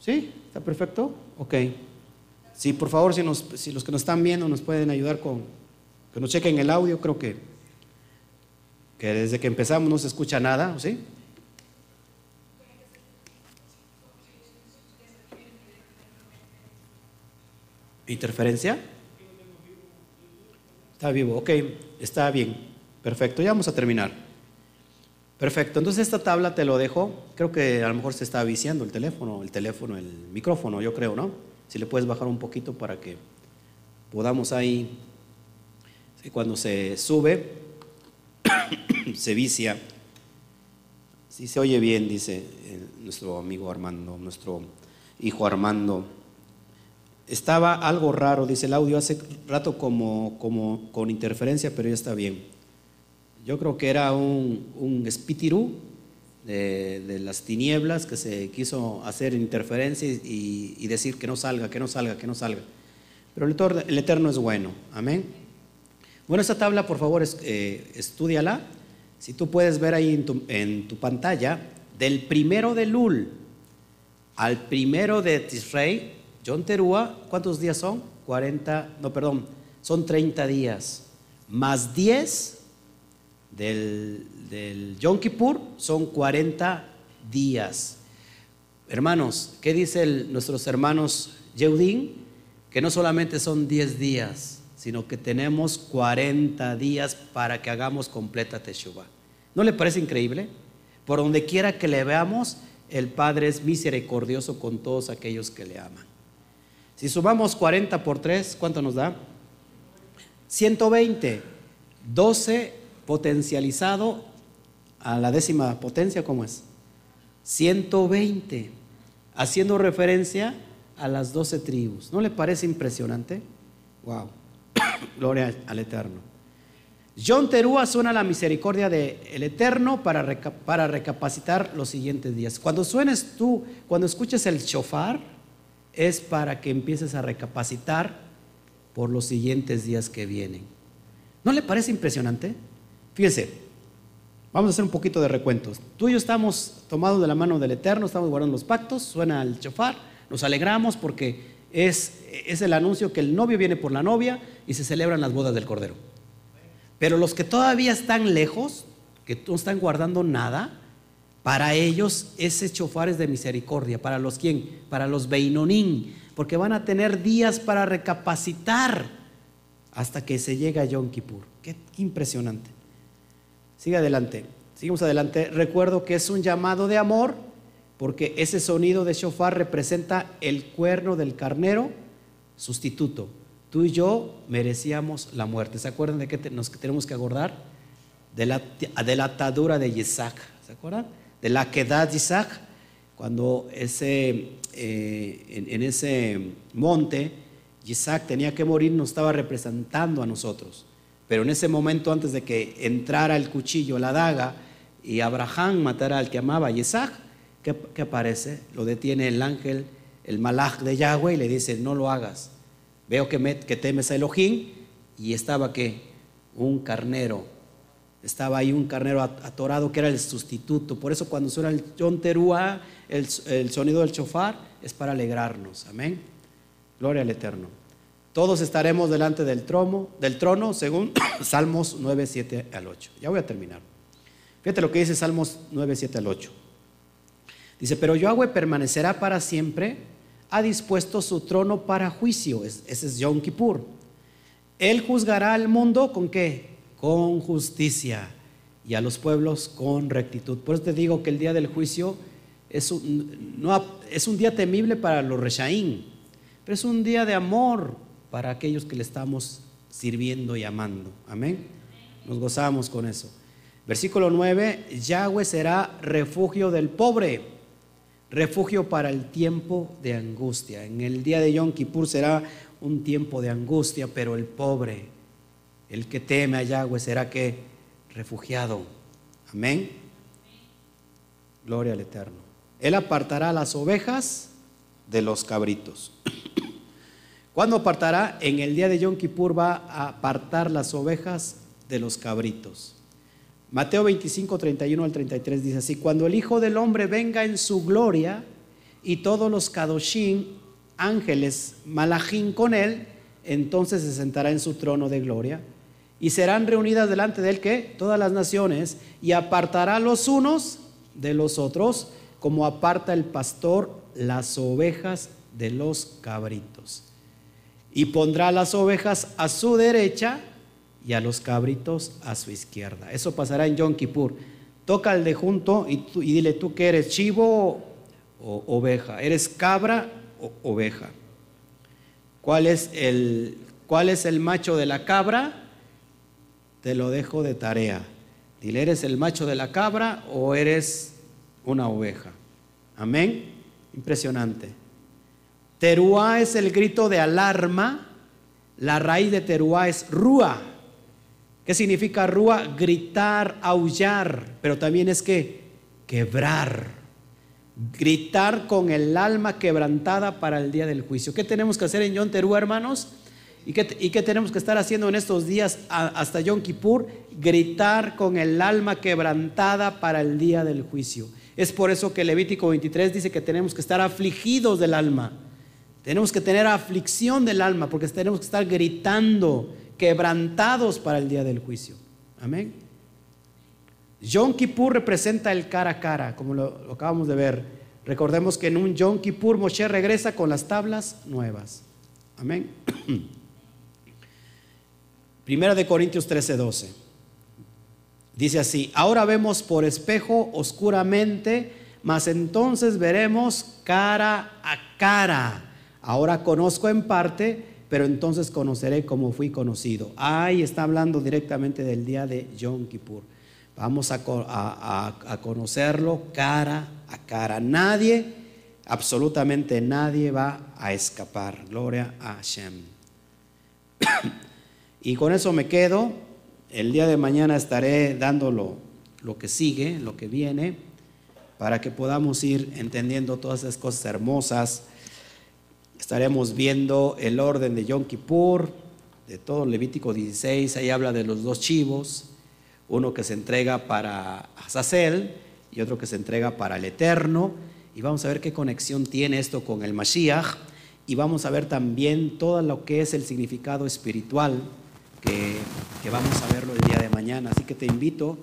Speaker 2: ¿Sí? ¿Está perfecto? Ok. Sí, por favor, si, si los que nos están viendo nos pueden ayudar con que nos chequen el audio, creo que que desde que empezamos no se escucha nada, ¿sí? ¿Interferencia? Está vivo, ok, está bien, perfecto, ya vamos a terminar. Perfecto, entonces esta tabla te lo dejo, creo que a lo mejor se está viciando el teléfono, el teléfono, el micrófono, yo creo, ¿no? Si le puedes bajar un poquito para que podamos ahí, cuando se sube, se vicia. Si se oye bien, dice nuestro amigo Armando, nuestro hijo Armando. Estaba algo raro, dice el audio, hace rato como, como con interferencia, pero ya está bien. Yo creo que era un, un espíritu de, las tinieblas que se quiso hacer interferencia y, decir que no salga, que no salga, que no salga. Pero el, Eterno es bueno. Amén. Bueno, esta tabla, por favor, eh, estudiala. Si tú puedes ver ahí en tu, pantalla, del primero de Lul al primero de Tisrei, John Terúa, ¿cuántos días son? 40, no, perdón, son 30 días. Más 10 del, del Yom Kippur son 40 días. Hermanos, ¿qué dicen nuestros hermanos Yeudín? Que no solamente son 10 días, sino que tenemos 40 días para que hagamos completa Teshuvah. ¿No le parece increíble? Por donde quiera que le veamos, el Padre es misericordioso con todos aquellos que le aman. Si sumamos 40 por 3, ¿cuánto nos da? 120. 12 potencializado a la décima potencia, ¿cómo es? 120 haciendo referencia a las doce tribus. ¿No le parece impresionante? Wow, gloria al Eterno. John Terúa suena la misericordia del Eterno para, para recapacitar los siguientes días. Cuando suenes tú, cuando escuches el shofar, es para que empieces a recapacitar por los siguientes días que vienen. ¿No le parece impresionante? Fíjense, vamos a hacer un poquito de recuentos. Tú y yo estamos tomados de la mano del Eterno, estamos guardando los pactos, suena el chofar, nos alegramos porque es, es el anuncio que el novio viene por la novia y se celebran las bodas del Cordero. Pero los que todavía están lejos, que no están guardando nada, para ellos ese chofar es de misericordia. ¿Para los quién? Para los Beinonín, porque van a tener días para recapacitar hasta que se llegue a Yom Kippur. qué impresionante. Sigue adelante. Seguimos adelante. Recuerdo que es un llamado de amor porque ese sonido de shofar representa el cuerno del carnero sustituto. Tú y yo merecíamos la muerte. ¿Se acuerdan de qué nos tenemos que acordar? De la, de atadura de Isaac. ¿Se acuerdan? De la quedad de Isaac. Cuando ese, eh, en, ese monte Isaac tenía que morir, nos estaba representando a nosotros. Pero en ese momento, antes de que entrara el cuchillo, la daga, y Abraham matara al que amaba, Isaac, ¿qué, aparece? Lo detiene el ángel, el malach de Yahweh, y le dice, no lo hagas. Veo que, temes a Elohim, y estaba que un carnero, estaba ahí un carnero atorado que era el sustituto. Por eso cuando suena el John el, el sonido del chofar, es para alegrarnos. Amén. Gloria al Eterno. Todos estaremos delante del trono, del trono según Salmos 9, 7 al 8. Ya voy a terminar. Fíjate lo que dice Salmos 9, 7 al 8. Dice, pero Yahweh permanecerá para siempre, ha dispuesto su trono para juicio. Ese es Yom Kippur. Él juzgará al mundo con qué? Con justicia y a los pueblos con rectitud. Por eso te digo que el día del juicio es un, es un día temible para los reshaín, pero es un día de amor para aquellos que le estamos sirviendo y amando. Amén. Nos gozamos con eso. Versículo 9, Yahweh será refugio del pobre, refugio para el tiempo de angustia. En el día de Yom Kippur será un tiempo de angustia, pero el pobre, el que teme a Yahweh será que refugiado. Amén. Gloria al Eterno. Él apartará las ovejas de los cabritos. ¿Cuándo apartará? En el día de Yom Kippur va a apartar las ovejas de los cabritos. Mateo 25, 31 al 33 dice así, cuando el Hijo del Hombre venga en su gloria y todos los Kadoshim, ángeles, malachim con él, entonces se sentará en su trono de gloria y serán reunidas delante de él que todas las naciones y apartará los unos de los otros como aparta el pastor las ovejas de los cabritos y pondrá las ovejas a su derecha y a los cabritos a su izquierda. Eso pasará en Yom Kippur. Toca al de junto y, dile tú que eres chivo o oveja, eres cabra o oveja. ¿Cuál es, el, ¿Cuál es el macho de la cabra? Te lo dejo de tarea. Dile, ¿eres el macho de la cabra o eres una oveja? Amén. Impresionante. Teruá es el grito de alarma. La raíz de teruá es rúa. ¿Qué significa rúa? Gritar, aullar, pero también es que quebrar. Gritar con el alma quebrantada para el día del juicio. ¿Qué tenemos que hacer en Yom Teruá, hermanos? ¿Y qué, ¿Y qué, tenemos que estar haciendo en estos días hasta Yom Kippur? Gritar con el alma quebrantada para el día del juicio. Es por eso que Levítico 23 dice que tenemos que estar afligidos del alma. Tenemos que tener aflicción del alma porque tenemos que estar gritando, quebrantados para el día del juicio. Amén. Yom Kippur representa el cara a cara, como lo, acabamos de ver. Recordemos que en un Yom Kippur Moshe regresa con las tablas nuevas. Amén. Primera de Corintios 13, 12. Dice así, ahora vemos por espejo oscuramente, mas entonces veremos cara a cara. Ahora conozco en parte, pero entonces conoceré como fui conocido. Ahí está hablando directamente del día de Yom Kippur. Vamos a, conocerlo cara a cara. Nadie, absolutamente nadie va a escapar. Gloria a Hashem. y con eso me quedo. El día de mañana estaré dándolo lo que sigue, lo que viene, para que podamos ir entendiendo todas esas cosas hermosas. Estaremos viendo el orden de Yom Kippur, de todo Levítico 16, ahí habla de los dos chivos uno que se entrega para Azazel y otro que se entrega para el Eterno. Y vamos a ver qué conexión tiene esto con el Mashiach. Y vamos a ver también todo lo que es el significado espiritual, que, que vamos a verlo el día de mañana. Así que te invito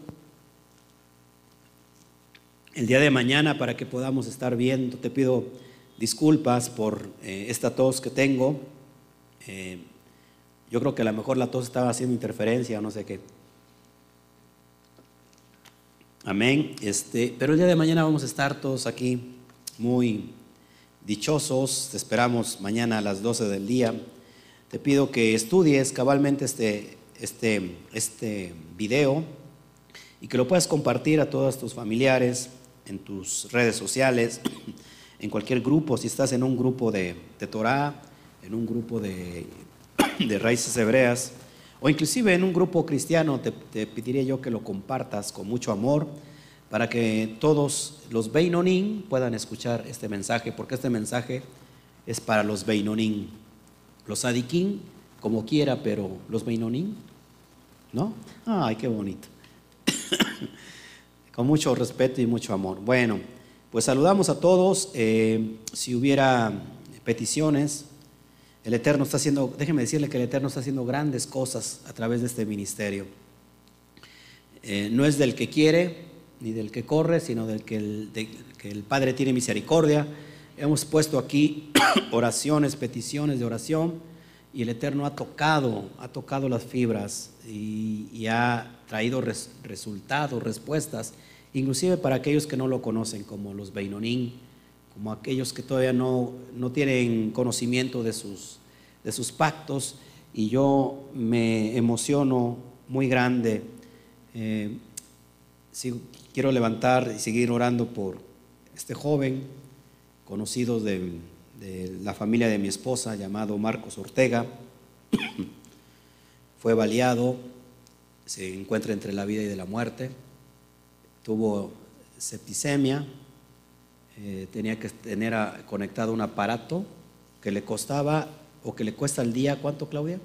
Speaker 2: el día de mañana para que podamos estar viendo. Te pido disculpas por eh, esta tos que tengo. Eh, yo creo que a lo mejor la tos estaba haciendo interferencia o no sé qué. Amén. Este, pero el día de mañana vamos a estar todos aquí muy dichosos. Te esperamos mañana a las 12 del día. Te pido que estudies cabalmente este, este, este video y que lo puedas compartir a todos tus familiares, en tus redes sociales, en cualquier grupo, si estás en un grupo de, de Torah, en un grupo de, raíces hebreas o inclusive en un grupo cristiano te, pediría yo que lo compartas con mucho amor para que todos los Beinonín puedan escuchar este mensaje, porque este mensaje es para los Beinonín. Los Adiquín, como quiera, pero los Beinonín, ¿no? Ay, qué bonito. con mucho respeto y mucho amor. Bueno, pues saludamos a todos. Eh, si hubiera peticiones, el Eterno está haciendo, déjeme decirle que el Eterno está haciendo grandes cosas a través de este ministerio. Eh, no es del que quiere ni del que corre, sino del que el, que el Padre tiene misericordia. Hemos puesto aquí oraciones, peticiones de oración y el Eterno ha tocado, ha tocado las fibras y, ha traído resultados, respuestas, inclusive para aquellos que no lo conocen, como los Beinonín, como aquellos que todavía no, no tienen conocimiento de sus, de sus pactos, y yo me emociono muy grande. Eh, quiero levantar y seguir orando por este joven, conocido de, de la familia de mi esposa, llamado Marcos Ortega. Fue baleado, se encuentra entre la vida y de la muerte, tuvo septicemia, eh, tenía que tener conectado un aparato que le costaba o que le cuesta al día, ¿cuánto Claudia?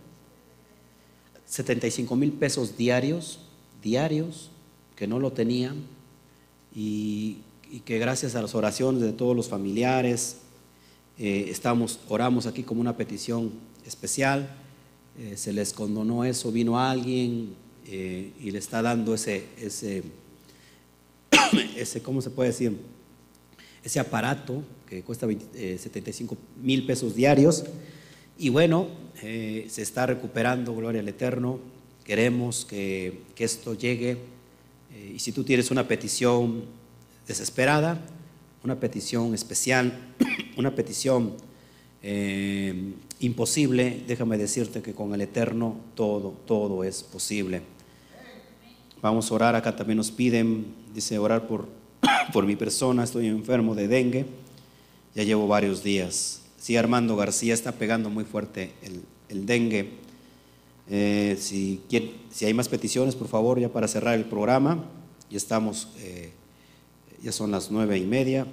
Speaker 2: 75 mil pesos diarios, diarios, que no lo tenían y, que gracias a las oraciones de todos los familiares, eh, estamos, oramos aquí como una petición especial, eh, se les condonó eso, vino alguien y le está dando ese, ese, ese, ¿cómo se puede decir? ese aparato que cuesta 75 eh, mil pesos diarios. Y bueno, eh, se está recuperando, gloria al Eterno. Queremos que, esto llegue. Eh, y si tú tienes una petición desesperada, una petición especial, una petición imposible, déjame decirte que con el Eterno todo, todo es posible. Vamos a orar, acá también nos piden, dice, orar por por mi persona, estoy enfermo de dengue, ya llevo varios días. Sí, Armando García está pegando muy fuerte el, dengue. Eh, si, si, hay más peticiones, por favor, ya para cerrar el programa, ya estamos, eh, ya son las nueve y media,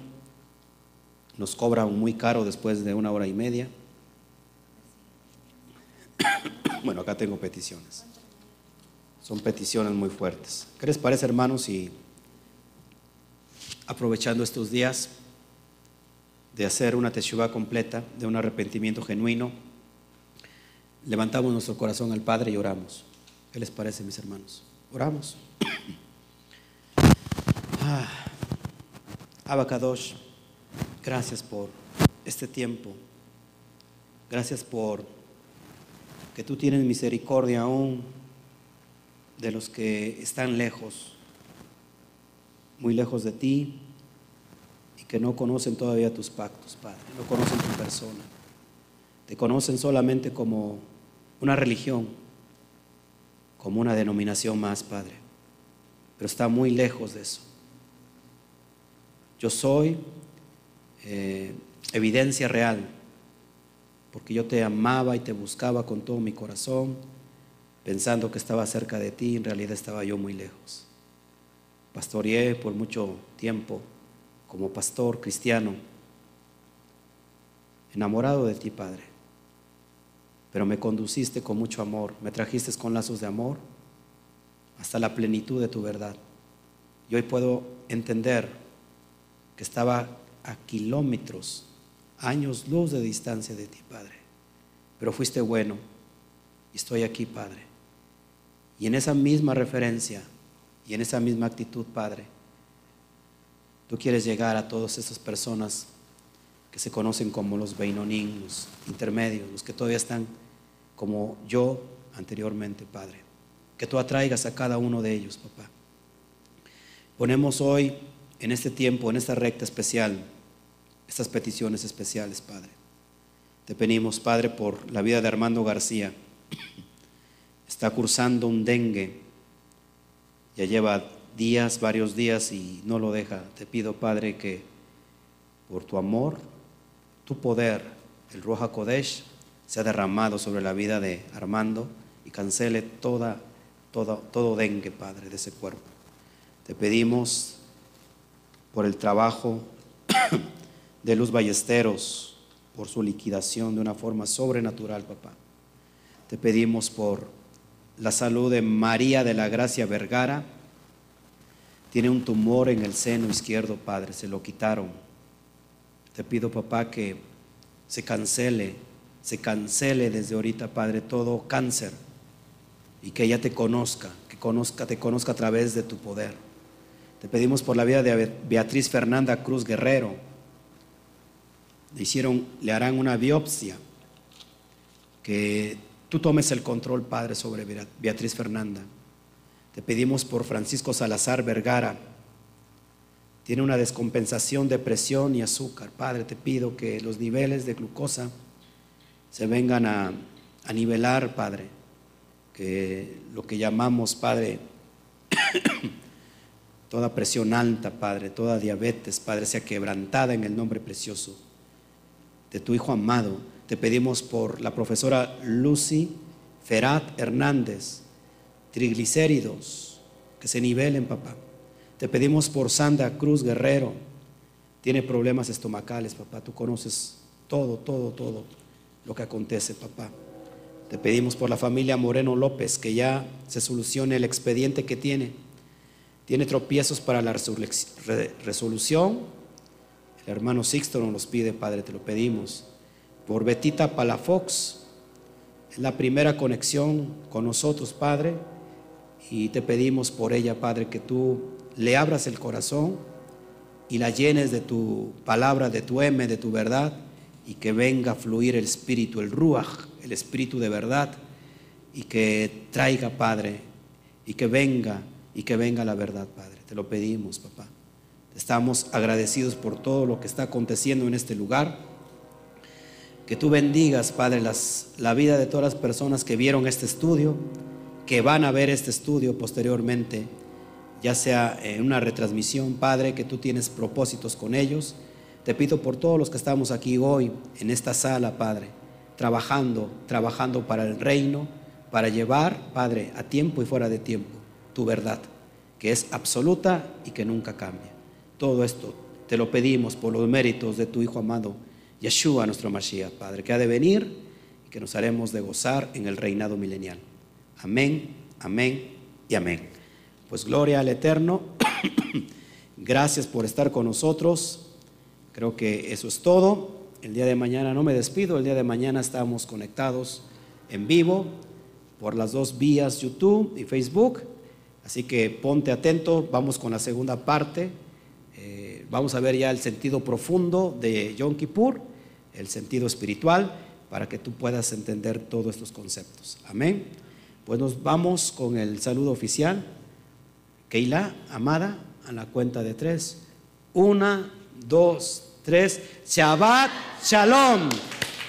Speaker 2: nos cobran muy caro después de una hora y media. Bueno, acá tengo peticiones. Son peticiones muy fuertes. ¿Qué les parece, hermanos, si aprovechando estos días de hacer una teshuva completa, de un arrepentimiento genuino, levantamos nuestro corazón al Padre y oramos. ¿Qué les parece, mis hermanos? Oramos. Ah, Abacadosh,
Speaker 1: Gracias por este tiempo. Gracias por que tú tienes misericordia aún de los que están lejos, muy lejos de ti y que no conocen todavía tus pactos, Padre, no conocen tu persona. Te conocen solamente como una religión, como una denominación más, Padre, pero está muy lejos de eso. Yo soy eh, evidencia real, porque yo te amaba y te buscaba con todo mi corazón, pensando que estaba cerca de ti, en realidad estaba yo muy lejos. Pastoreé por mucho tiempo como pastor cristiano, enamorado de ti, Padre, pero me conduciste con mucho amor, me trajiste con lazos de amor hasta la plenitud de tu verdad. Y hoy puedo entender que estaba a kilómetros, años luz de distancia de ti, Padre. Pero fuiste bueno y estoy aquí, Padre. Y en esa misma referencia y en esa misma actitud, Padre, tú quieres llegar a todas esas personas que se conocen como los Beinonín, los intermedios, los que todavía están como yo anteriormente, Padre. Que tú atraigas a cada uno de ellos, papá. Ponemos hoy, en este tiempo, en esta recta especial, estas peticiones especiales, Padre. Te pedimos, Padre, por la vida de Armando García. Está cursando un dengue. Ya lleva días, varios días y no lo deja. Te pido, Padre, que por tu amor, tu poder, el Roja Kodesh, sea derramado sobre la vida de Armando y cancele toda, todo, todo dengue, Padre, de ese cuerpo. Te pedimos por el trabajo de Luz Ballesteros por su liquidación de una forma sobrenatural, papá. Te pedimos por la salud de María de la Gracia Vergara. Tiene un tumor en el seno izquierdo, Padre, se lo quitaron. Te pido, papá, que se cancele, se cancele desde ahorita, Padre, todo cáncer y que ella te conozca, que conozca, te conozca a través de tu poder. Te pedimos por la vida de Beatriz Fernanda Cruz Guerrero le hicieron, le harán una biopsia, que tú tomes el control, Padre, sobre Beatriz Fernanda. Te pedimos por Francisco Salazar Vergara. Tiene una descompensación de presión y azúcar. Padre, te pido que los niveles de glucosa se vengan a, a nivelar, Padre. Que lo que llamamos, Padre, toda presión alta, Padre, toda diabetes, Padre, sea quebrantada en el nombre precioso de tu Hijo amado. Te pedimos por la profesora Lucy Ferat Hernández, triglicéridos, que se nivelen, papá. Te pedimos por Sandra Cruz Guerrero, tiene problemas estomacales, papá. Tú conoces todo, todo, todo lo que acontece, papá. Te pedimos por la familia Moreno López, que ya se solucione el expediente que tiene. Tiene tropiezos para la resolución hermano Sixto nos los pide, Padre, te lo pedimos. Por Betita Palafox, la primera conexión con nosotros, Padre, y te pedimos por ella, Padre, que tú le abras el corazón y la llenes de tu palabra, de tu M, de tu verdad, y que venga a fluir el Espíritu, el Ruach, el Espíritu de verdad, y que traiga, Padre, y que venga, y que venga la verdad, Padre. Te lo pedimos, papá. Estamos agradecidos por todo lo que está aconteciendo en este lugar. Que tú bendigas, Padre, la vida de todas las personas que vieron este estudio, que van a ver este estudio posteriormente, ya sea en una retransmisión, Padre, que tú tienes propósitos con ellos. Te pido por todos los que estamos aquí hoy en esta sala, Padre, trabajando, trabajando para el reino, para llevar, Padre, a tiempo y fuera de tiempo, tu verdad, que es absoluta y que nunca cambia. Todo esto te lo pedimos por los méritos de tu Hijo amado, Yeshua, nuestro Mashiach, Padre, que ha de venir y que nos haremos de gozar en el reinado milenial. Amén, amén y amén. Pues gloria al Eterno. Gracias por estar con nosotros. Creo que eso es todo. El día de mañana no me despido, el día de mañana estamos conectados en vivo por las dos vías YouTube y Facebook. Así que ponte atento, vamos con la segunda parte
Speaker 2: Eh, vamos a ver ya el sentido profundo de Yom Kippur, el sentido espiritual, para que tú puedas entender todos estos conceptos. Amén. Pues nos vamos con el saludo oficial. Keila, amada, a la cuenta de tres. Una, dos, tres. Shabbat Shalom.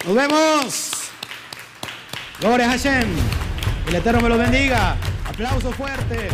Speaker 2: Nos vemos. Gloria a Hashem. El Eterno me lo bendiga. Aplausos fuertes.